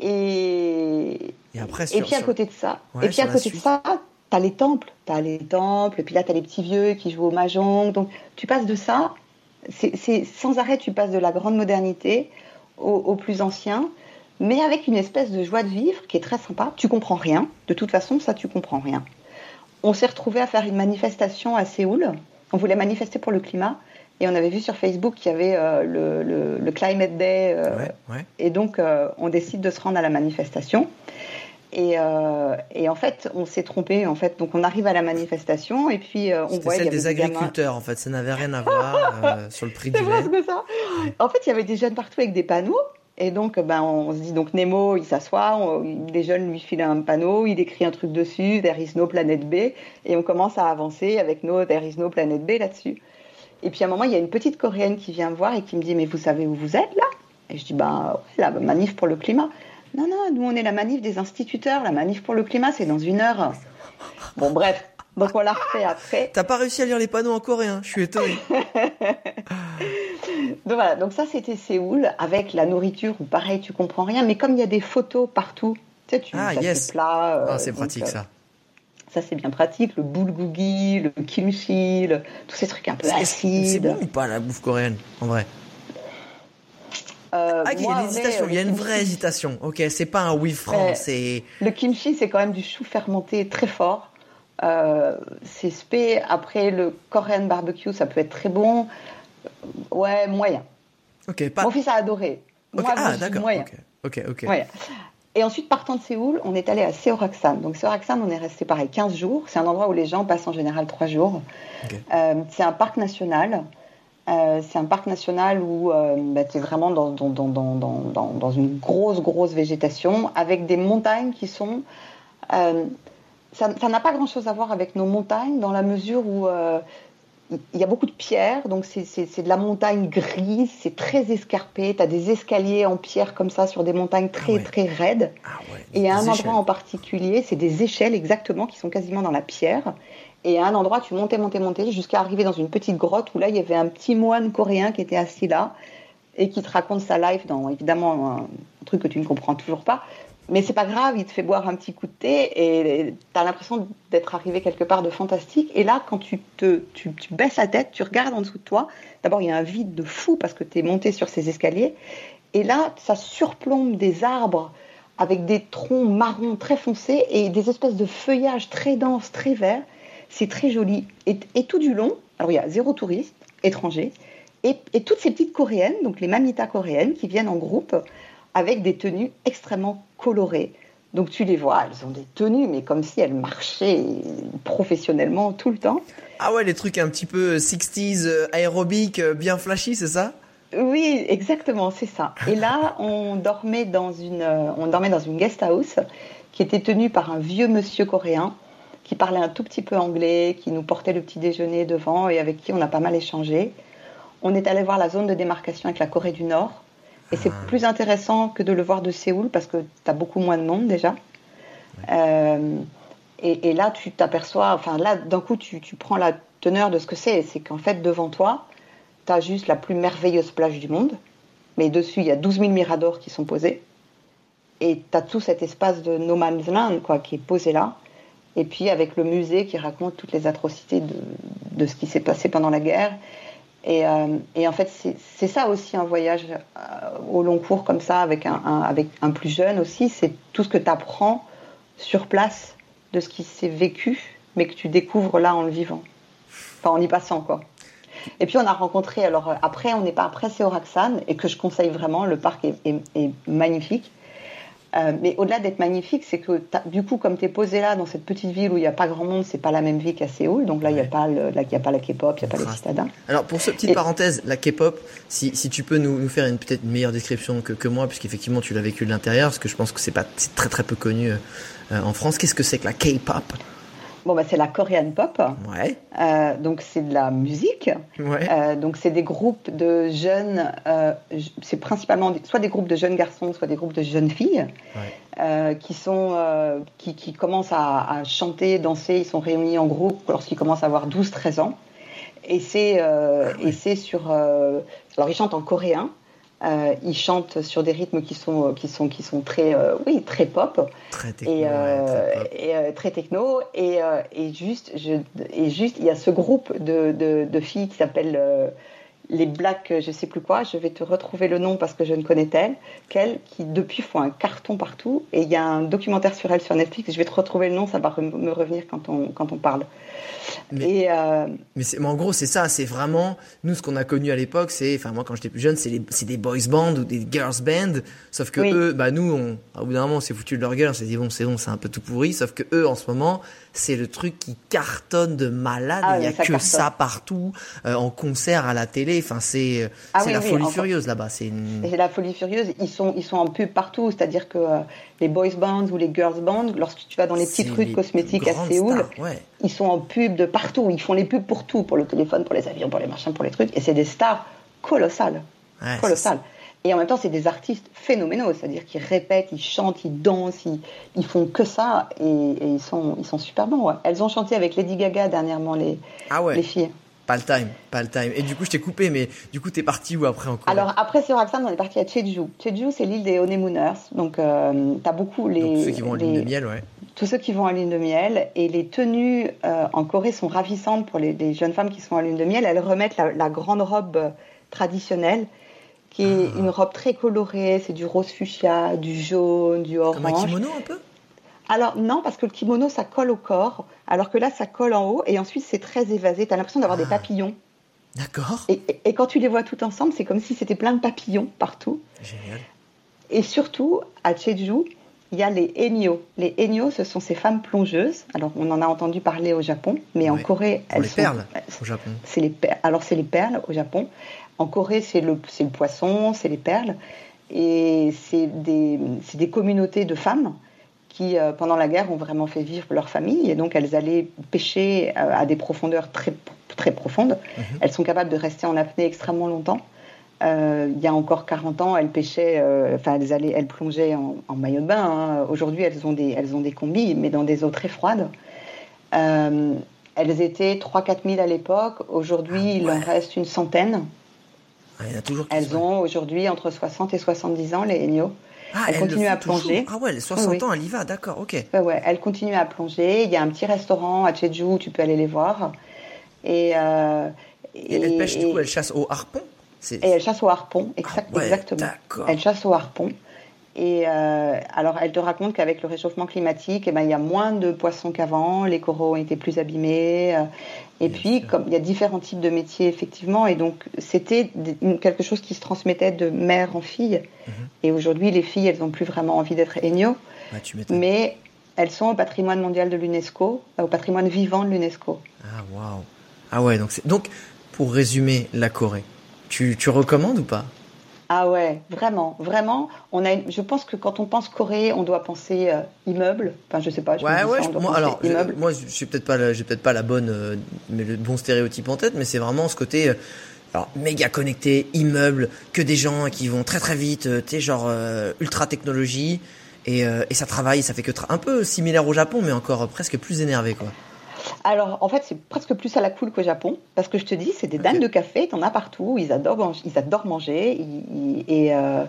Et, Et après, et sur, puis à côté de ça, Ouais, et puis à côté de ça, t'as les temples, t'as les temples, et puis là t'as les petits vieux qui jouent au mahjong. Donc tu passes de ça, c'est c'est- sans arrêt, tu passes de la grande modernité au, au plus ancien, mais avec une espèce de joie de vivre qui est très sympa. Tu comprends rien, de toute façon, ça tu comprends rien. On s'est retrouvé à faire une manifestation à Séoul. On voulait manifester pour le climat. Et on avait vu sur Facebook qu'il y avait euh, le, le- le Climate Day. euh, Ouais, ouais. et donc, euh, on décide de se rendre à la manifestation. Et, et en fait, on s'est trompé. En fait, donc on arrive à la manifestation et puis on C'était voit avait des gamins. agriculteurs, en fait. Ça n'avait rien à voir [laughs] sur le prix du C'est vrai, lait. c'est ça. En fait, il y avait des jeunes partout avec des panneaux. Et donc, ben, on se dit, donc Nemo, il s'assoit, les jeunes lui filent un panneau, il écrit un truc dessus, There is no planet B, et on commence à avancer avec nos There is no planet B là-dessus. Et puis à un moment, il y a une petite coréenne qui vient me voir et qui me dit, mais vous savez où vous êtes là? Et je dis, bah ouais, la manif pour le climat. Non, non, nous on est la manif des instituteurs, la manif pour le climat, c'est dans une heure. Bon, bref, donc on l'a refait après. T'as pas réussi à lire les panneaux en coréen, je suis étonné. [laughs] Donc voilà, donc ça c'était Séoul avec la nourriture où pareil tu comprends rien, mais comme il y a des photos partout, tu sais, tu Ah, yes. tes plats. euh, Ah, c'est pratique euh, ça. Ça c'est bien pratique, le bulgogi, le kimchi, le- tous ces trucs un peu C'est c'est acides. bon ou pas la bouffe coréenne, en vrai? Euh, Ah, il y a une ouais, hésitation, le il y a une kimchi- vraie hésitation. Ok, c'est pas un oui franc, c'est. Le kimchi c'est quand même du chou fermenté très fort. Euh, c'est spé. Après le Korean barbecue, ça peut être très bon. Ouais, moyen. Ok, pas. Mon fils a adoré. Ok, Moi, Ah, d'accord. moyen. Ok, ok, ok. Ouais. Et ensuite, partant de Séoul, on est allé à Seoraksan. Donc, Seoraksan, on est resté pareil 15 jours. C'est un endroit où les gens passent en général 3 jours. Euh, c'est un parc national. Euh, c'est un parc national où tu es vraiment dans, dans, dans, dans, une grosse, grosse végétation avec des montagnes qui sont. euh, ça n'a pas grand-chose à voir avec nos montagnes dans la mesure où euh, il y a beaucoup de pierres, donc c'est- de la montagne grise, c'est très escarpé. Tu as des escaliers en pierre comme ça sur des montagnes très, ouais. très raides. Ah ouais. Et à un endroit en particulier, c'est des échelles exactement qui sont quasiment dans la pierre. Et à un endroit, tu montais, montais, montais jusqu'à arriver dans une petite grotte où là, il y avait un petit moine coréen qui était assis là et qui te raconte sa life dans évidemment un truc que tu ne comprends toujours pas. Mais c'est pas grave, il te fait boire un petit coup de thé et tu as l'impression d'être arrivé quelque part de fantastique. Et là, quand tu, baisses la tête, tu regardes en dessous de toi, d'abord il y a un vide de fou parce que tu es monté sur ces escaliers. Et là, ça surplombe des arbres avec des troncs marrons très foncés et des espèces de feuillages très denses, très verts. C'est très joli. Et, tout du long, alors il y a zéro touriste étranger, et toutes ces petites coréennes, donc les mamitas coréennes, qui viennent en groupe avec des tenues extrêmement colorées. Donc tu les vois, elles ont des tenues, mais comme si elles marchaient professionnellement tout le temps. Ah ouais, les trucs un petit peu 60s euh, aérobiques, euh, bien flashy, c'est ça? Oui, exactement, c'est ça. Et là, [laughs] on dormait dans une, euh, on dormait dans une guest house qui était tenue par un vieux monsieur coréen qui parlait un tout petit peu anglais, qui nous portait le petit déjeuner devant et avec qui on a pas mal échangé. On est allé voir la zone de démarcation avec la Corée du Nord. Et c'est plus intéressant que de le voir de Séoul parce que tu as beaucoup moins de monde déjà. Euh, et, et là, tu t'aperçois, enfin là, d'un coup, tu, tu prends la teneur de ce que c'est. C'est qu'en fait, devant toi, tu as juste la plus merveilleuse plage du monde. Mais dessus, il y a 12 000 miradors qui sont posés. Et tu as tout cet espace de no man's land quoi, qui est posé là. Et puis avec le musée qui raconte toutes les atrocités de, de ce qui s'est passé pendant la guerre. Et, euh, et en fait, c'est c'est ça aussi un voyage euh, au long cours comme ça, avec un, plus jeune aussi. C'est tout ce que tu apprends sur place de ce qui s'est vécu, mais que tu découvres là en le vivant. Enfin, en y passant, quoi. Et puis on a rencontré, alors euh, après, on n'est pas après Seoraksan, et que je conseille vraiment, le parc est magnifique. Euh, mais au-delà d'être magnifique, c'est que du coup, comme tu es posé là dans cette petite ville où il n'y a pas grand monde, c'est pas la même vie qu'à Séoul. Donc là, il n'y a, pas le, là, y a pas la K-pop, il n'y a pas les citadins. Alors pour ce petite parenthèse, la K-pop, si, si tu peux nous, nous faire une peut-être meilleure description que, que moi, puisqu'effectivement tu l'as vécu de l'intérieur, parce que je pense que c'est pas très très peu connu euh, en France. Qu'est-ce que c'est que la K-pop? Bon, bah, c'est la Korean pop. Ouais. Euh, donc, c'est de la musique. Ouais. Euh, donc, c'est des groupes de jeunes. Euh, c'est principalement soit des groupes de jeunes garçons, soit des groupes de jeunes filles Ouais. qui, sont, qui, qui commencent à, à chanter, danser. Ils sont réunis en groupe lorsqu'ils commencent à avoir 12-13 ans. Et c'est Ah ouais. sur. alors, ils chantent en coréen. Euh, ils chantent sur des rythmes qui sont, qui sont, qui sont très, euh, oui, très pop. Très techno. et, ouais, euh, très pop. et, euh, très techno. Et, euh, et juste je, et juste il y a ce groupe de, de, de filles qui s'appelle euh, les Black je sais plus quoi. Je vais te retrouver le nom parce que je ne connais elles qu'elles qui depuis font un carton partout. Et il y a un documentaire sur elles sur Netflix. Je vais te retrouver le nom ça va me revenir quand on quand on parle Mais- et euh, Mais, c'est- mais en gros, c'est ça, c'est vraiment, nous, ce qu'on a connu à l'époque, c'est, enfin, moi, quand j'étais plus jeune, c'est, des boys bands ou des girls bands. Sauf que Oui. eux, bah, nous, on, au bout d'un moment, on s'est foutu de leur gueule, on s'est dit, bon, c'est bon, c'est un peu tout pourri. Sauf que eux, en ce moment, c'est le truc qui cartonne de malade. Ah Il y a ça que cartonne. ça partout, euh, en concert, à la télé. Enfin, c'est, Ah c'est oui, la oui, folie furieuse là-bas. C'est une... La folie furieuse, ils sont, ils sont en pub partout. C'est-à-dire que euh, les boys bands ou les girls bands, lorsque tu vas dans les petites rues de cosmétiques à Séoul, stars, ouais. ils sont en pub de partout. Ils font les pubs pour tout, pour le téléphone, pour les avions, pour les machins, pour les trucs. Et c'est des stars colossales. Ouais, colossales. Et en même temps, c'est des artistes phénoménaux. C'est-à-dire qu'ils répètent, ils chantent, ils dansent, ils, ils font que ça. Et, et ils, sont, ils sont super bons. ouais. Elles ont chanté avec Lady Gaga dernièrement, les, Ah ouais. les filles. Pas le time, pas le time. Et du coup, je t'ai coupé, mais du coup, t'es parti où après en Corée? Alors après sur Aksam, on est parti à Jeju. Jeju, c'est l'île des honeymooners. Donc euh, t'as beaucoup les, Donc, ceux qui vont en les- de miel, ouais. tous ceux qui vont en lune de miel. Et les tenues euh, en Corée sont ravissantes pour les, les jeunes femmes qui sont en lune de miel. Elles remettent la, la grande robe euh, traditionnelle, qui est Ah. une robe très colorée. C'est du rose fuchsia, du jaune, du orange. Comme un kimono un peu? Alors non, parce que le kimono, ça colle au corps, alors que là, ça colle en haut. Et ensuite, c'est très évasé. T'as l'impression d'avoir des Ah. papillons. D'accord. Et, et- et quand tu les vois tout ensemble, c'est comme si c'était plein de papillons partout. Génial. Et surtout, à Jeju, il y a les Enyo. Les Enyo, ce sont ces femmes plongeuses. Alors, on en a entendu parler au Japon, mais en. Corée, elles les sont. perles au Japon. C'est les Alors, c'est les perles au Japon. En Corée, c'est le, poisson, c'est les perles. Et c'est des, communautés de femmes qui, euh, pendant la guerre, ont vraiment fait vivre leur famille. Et donc, elles allaient pêcher euh, à des profondeurs très, très profondes. Mhm. Elles sont capables de rester en apnée extrêmement longtemps. Euh, il y a encore 40 ans, elles pêchaient, euh, enfin elles, allaient, elles plongeaient en, en maillot de bain. hein. Aujourd'hui, elles ont des, elles ont des combis, mais dans des eaux très froides. Euh, elles étaient 3-4 000 à l'époque. Aujourd'hui, Ah il en reste une centaine. Ah, il y en a toujours qui Elles sont- ont aujourd'hui entre 60 et 70 ans, les Enyo. Ah, elles le continuent font à toujours plonger. Ah ouais, les 60 Oui, oui. ans, elle y va, d'accord, ok. Ouais, ouais, elles continuent à plonger. Il y a un petit restaurant à Jeju où tu peux aller les voir. Et, euh, Et, elle pêche, et- coup, elle chasse au harpon Et elle chasse au harpon, exact- Ah ouais, exactement. Elle chasse au harpon. Et euh, alors, elle te raconte qu'avec le réchauffement climatique, eh ben, il y a moins de poissons qu'avant, les coraux ont été plus abîmés. Et Bien puis, sûr. comme il y a différents types de métiers, effectivement, et donc c'était quelque chose qui se transmettait de mère en fille. Mhm. Et aujourd'hui, les filles, elles n'ont plus vraiment envie d'être m'étonnes. mais elles sont au patrimoine mondial de l'UNESCO, euh, au patrimoine vivant de l'UNESCO. Ah, waouh. Ah ouais, donc, donc, pour résumer la Corée, tu, tu recommandes ou pas? Ah ouais, vraiment, vraiment. On a, une- je pense que quand on pense Corée, on doit penser euh, immeuble. Enfin, je sais pas. Je Ouais, ouais, ça, je- moi, je- moi, je suis peut-être pas, la- j'ai peut-être pas la bonne, euh, mais le bon stéréotype en tête, mais c'est vraiment ce côté, euh, alors, méga connecté, immeuble, que des gens qui vont très très vite, tu sais, genre, ultra technologie, et, et ça travaille, ça fait que tra- un peu similaire au Japon, mais encore presque plus énervé, quoi. Alors, en fait, c'est presque plus à la cool qu'au Japon, parce que je te dis, c'est des Ok. dames de café, t'en as partout. Ils adorent, manger- ils adorent manger, ils- et euh,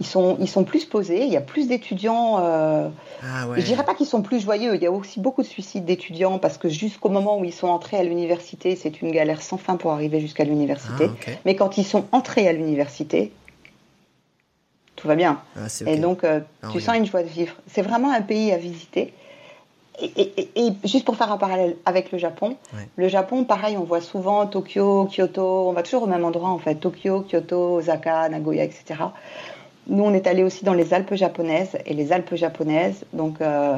ils sont, ils sont plus posés. Il y a plus d'étudiants. euh, Ah ouais. Je dirais pas qu'ils sont plus joyeux. Il y a aussi beaucoup de suicides d'étudiants parce que jusqu'au moment où ils sont entrés à l'université, c'est une galère sans fin pour arriver jusqu'à l'université. Ah. Mais quand ils sont entrés à l'université, tout va bien. Ah, Et donc, euh, Ah, tu sens une joie de vivre. C'est vraiment un pays à visiter. Et, et- et- et juste pour faire un parallèle avec le Japon, Ouais. le Japon, pareil, on voit souvent Tokyo, Kyoto, on va toujours au même endroit en fait, Tokyo, Kyoto, Osaka, Nagoya, etc. nous, on est allé aussi dans les Alpes japonaises. Et les Alpes japonaises, donc euh,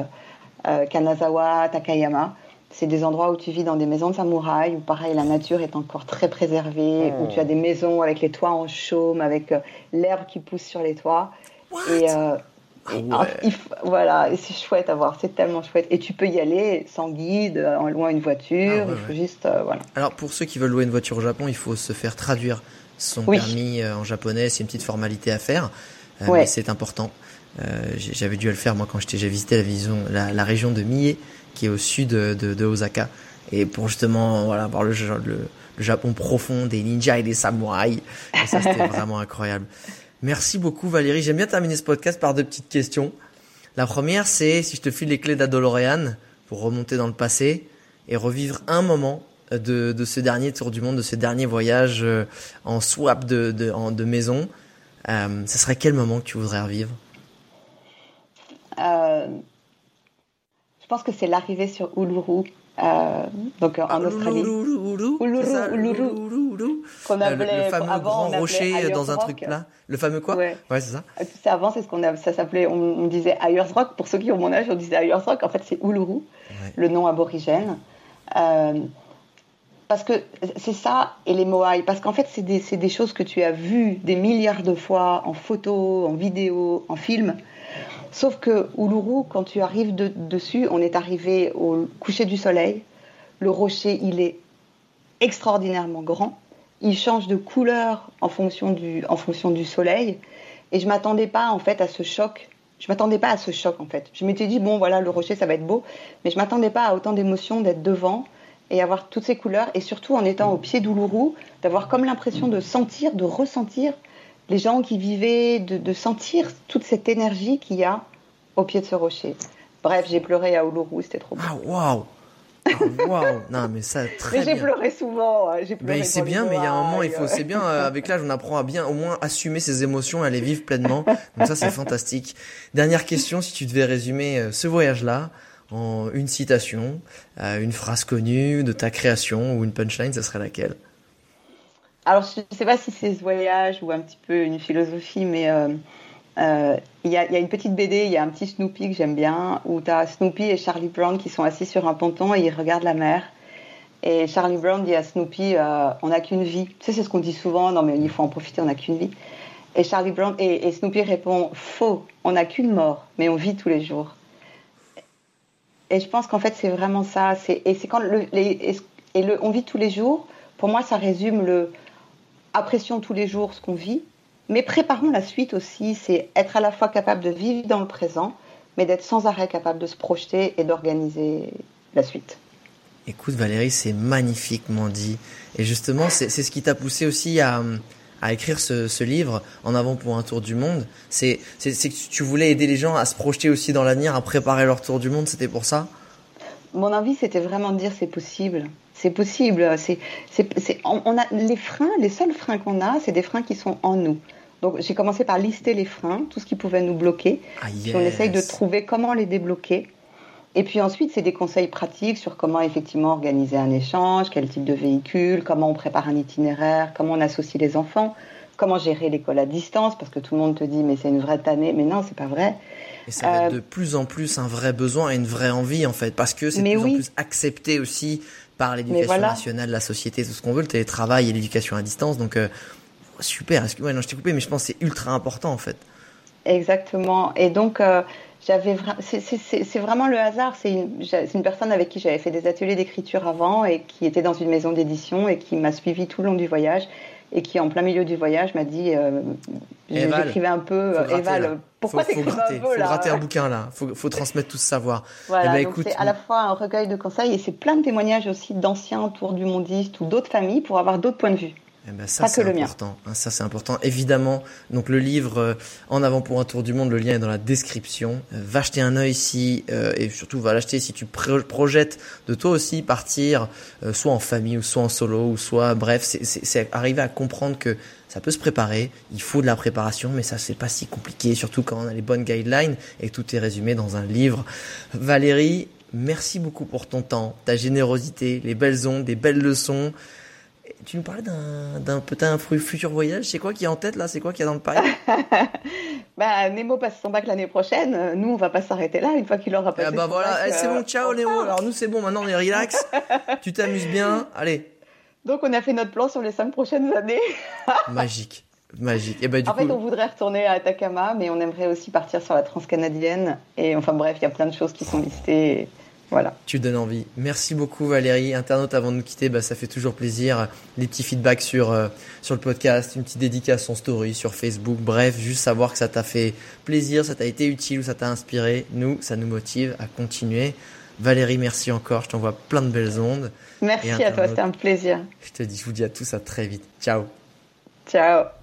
euh, Kanazawa, Takayama, c'est des endroits où tu vis dans des maisons de samouraïs, où pareil, la nature est encore très préservée, où tu as des maisons avec les toits en chaume, avec euh, l'herbe qui pousse sur les toits. et, ouais. ah, il voilà, et c'est chouette à voir, c'est tellement chouette. Et tu peux y aller sans guide, en loin une voiture, Ah ouais, il faut ouais. juste, euh, voilà. Alors pour ceux qui veulent louer une voiture au Japon, il faut se faire traduire son Oui. permis euh, en japonais. C'est une petite formalité à faire, euh, mais c'est important. Euh, J'avais dû le faire moi quand j'étais, j'ai visité la, vision, la, la région de Mie, qui est au sud de, de, de Osaka, et pour justement voilà voir le, le, le Japon profond des ninjas et des samouraïs. Et ça c'était [laughs] vraiment incroyable. Merci beaucoup Valérie. J'aime bien terminer ce podcast par deux petites questions. La première c'est si je te file les clés d'Adolorean pour remonter dans le passé et revivre un moment de, de ce dernier tour du monde, de ce dernier voyage euh, en swap de, de, maison, euh, ce serait quel moment que tu voudrais revivre? Euh, je pense que c'est l'arrivée sur Uluru, euh, donc euh, en Australie. C'est Uluru. Uluru. Qu'on Euh, le, appelait- le fameux avant, grand rocher Ayers dans un Rock. truc là. Le fameux quoi? Ouais. Ouais, c'est ça. Euh, sais, avant, c'est ce qu'on a, ça s'appelait, on, on disait Ayers Rock. Pour ceux qui ont mon âge, on disait Ayers Rock. En fait, c'est Uluru, Ouais. le nom aborigène. Euh, parce que c'est ça et les Moai. Parce qu'en fait, c'est des, c'est des choses que tu as vues des milliards de fois en photo, en vidéo, en film. Sauf que Uluru, quand tu arrives de- dessus, on est arrivé au coucher du soleil. Le rocher, il est extraordinairement grand. Il change de couleur en fonction du, en fonction du soleil. Et je m'attendais pas en fait à ce choc. Je m'attendais pas à ce choc en fait. Je m'étais dit bon voilà le rocher ça va être beau, mais je m'attendais pas à autant d'émotions d'être devant et avoir toutes ces couleurs et surtout en étant au pied d'Uluru d'avoir comme l'impression de sentir, de ressentir les gens qui vivaient, de, de sentir toute cette énergie qu'il y a au pied de ce rocher. Bref, j'ai pleuré à Uluru, c'était trop beau. Ah waouh. Waouh. Non mais ça [laughs] très mais j'ai pleuré souvent. hein, J'ai pleuré c'est bien, mais il y a un moment, il faut, c'est bien, euh, avec l'âge, on apprend à bien, au moins, assumer ses émotions, à les vivre pleinement. Donc ça, c'est [laughs] fantastique. Dernière question, si tu devais résumer euh, ce voyage-là en une citation, euh, une phrase connue de ta création ou une punchline, ça serait laquelle? Alors, je ne sais pas si c'est ce voyage ou un petit peu une philosophie, mais euh, euh, il y, a, une petite BD, il y a un petit Snoopy que j'aime bien, où tu as Snoopy et Charlie Brown qui sont assis sur un ponton et ils regardent la mer. Et Charlie Brown dit à Snoopy, euh, on n'a qu'une vie. Tu sais, c'est ce qu'on dit souvent, non mais il faut en profiter, on n'a qu'une vie. Et Charlie Brown et, Snoopy répond, faux, on n'a qu'une mort, mais on vit tous les jours. Et je pense qu'en fait, c'est vraiment ça. Et c'est quand on vit tous les jours. Pour moi, ça résume le apprécions tous les jours ce qu'on vit, mais préparons la suite aussi. C'est être à la fois capable de vivre dans le présent, mais d'être sans arrêt capable de se projeter et d'organiser la suite. Écoute Valérie, c'est magnifiquement dit. Et justement, c'est ce qui t'a poussé aussi à, à écrire ce, ce livre en avant pour un tour du monde. C'est que tu voulais aider les gens à se projeter aussi dans l'avenir, à préparer leur tour du monde. C'était pour ça? Mon envie, c'était vraiment de dire c'est possible. C'est possible. C'est, on, on a les freins, les seuls freins qu'on a, c'est des freins qui sont en nous. Donc j'ai commencé par lister les freins, tout ce qui pouvait nous bloquer. Ah, Puis on essaye de trouver comment les débloquer. Et puis ensuite, c'est des conseils pratiques sur comment effectivement organiser un échange, quel type de véhicule, comment on prépare un itinéraire, comment on associe les enfants, comment gérer l'école à distance, parce que tout le monde te dit mais c'est une vraie tannée, mais non, c'est pas vrai. Et ça va être Euh, de plus en plus un vrai besoin et une vraie envie en fait, parce que c'est de plus oui. en plus accepté aussi par l'éducation voilà. nationale, la société, tout ce qu'on veut, le télétravail et l'éducation à distance. Donc euh, super. Ouais, non, je t'ai coupé, mais je pense que c'est ultra important en fait. Exactement. Et donc, euh, j'avais vra- c'est- vraiment le hasard. C'est une, une personne avec qui j'avais fait des ateliers d'écriture avant et qui était dans une maison d'édition et qui m'a suivi tout le long du voyage et qui, en plein milieu du voyage, m'a dit euh, j'écrivais un peu, euh, Eval, euh, pourquoi gratter, un peu faut là gratter un bouquin là. Faut, faut transmettre tout ce savoir. Voilà, Eh ben, écoute, c'est à la fois un recueil de conseils et c'est plein de témoignages aussi d'anciens tours du mondiste ou d'autres familles pour avoir d'autres points de vue. Eh ben, ça c'est le mien. important. hein, ça c'est important. Évidemment. Donc le livre euh, En avant pour un tour du monde, le lien est dans la description. Euh, va jeter un œil si euh, et surtout va l'acheter si tu pro- projettes de toi aussi partir euh, soit en famille ou soit en solo ou soit bref, c'est- arriver à comprendre que ça peut se préparer. Il faut de la préparation, mais ça c'est pas si compliqué, surtout quand on a les bonnes guidelines et que tout est résumé dans un livre. Valérie, merci beaucoup pour ton temps, ta générosité, les belles ondes, des belles leçons. Tu nous parlais d'un, d'un peut-être un fu- futur voyage. C'est quoi qui est en tête là? C'est quoi qui est dans le pipe? [laughs] Bah, Nemo passe son bac l'année prochaine. Nous, on va pas s'arrêter là une fois qu'il aura passé Ah bah son voilà, bac, Eh, c'est euh, bon, ciao Léo. part. Alors nous c'est bon, maintenant on est relax. tu t'amuses bien. Allez, Donc, on a fait notre plan sur les cinq prochaines années. [laughs] magique, magique. Et bah du en coup, fait, on voudrait retourner à Atacama, mais on aimerait aussi partir sur la transcanadienne. Et enfin, bref, il y a plein de choses qui sont listées. et Voilà. tu donnes envie. Merci beaucoup Valérie. Internaute, avant de nous quitter, bah, ça fait toujours plaisir. Les petits feedbacks sur, euh, sur le podcast, une petite dédicace en story sur Facebook. Bref, juste savoir que ça t'a fait plaisir, ça t'a été utile ou ça t'a inspiré. Nous, ça nous motive à continuer. Valérie, merci encore. Je t'envoie plein de belles ondes. Merci à toi, c'était un plaisir. Je te dis, je vous dis à tous à très vite. Ciao. Ciao.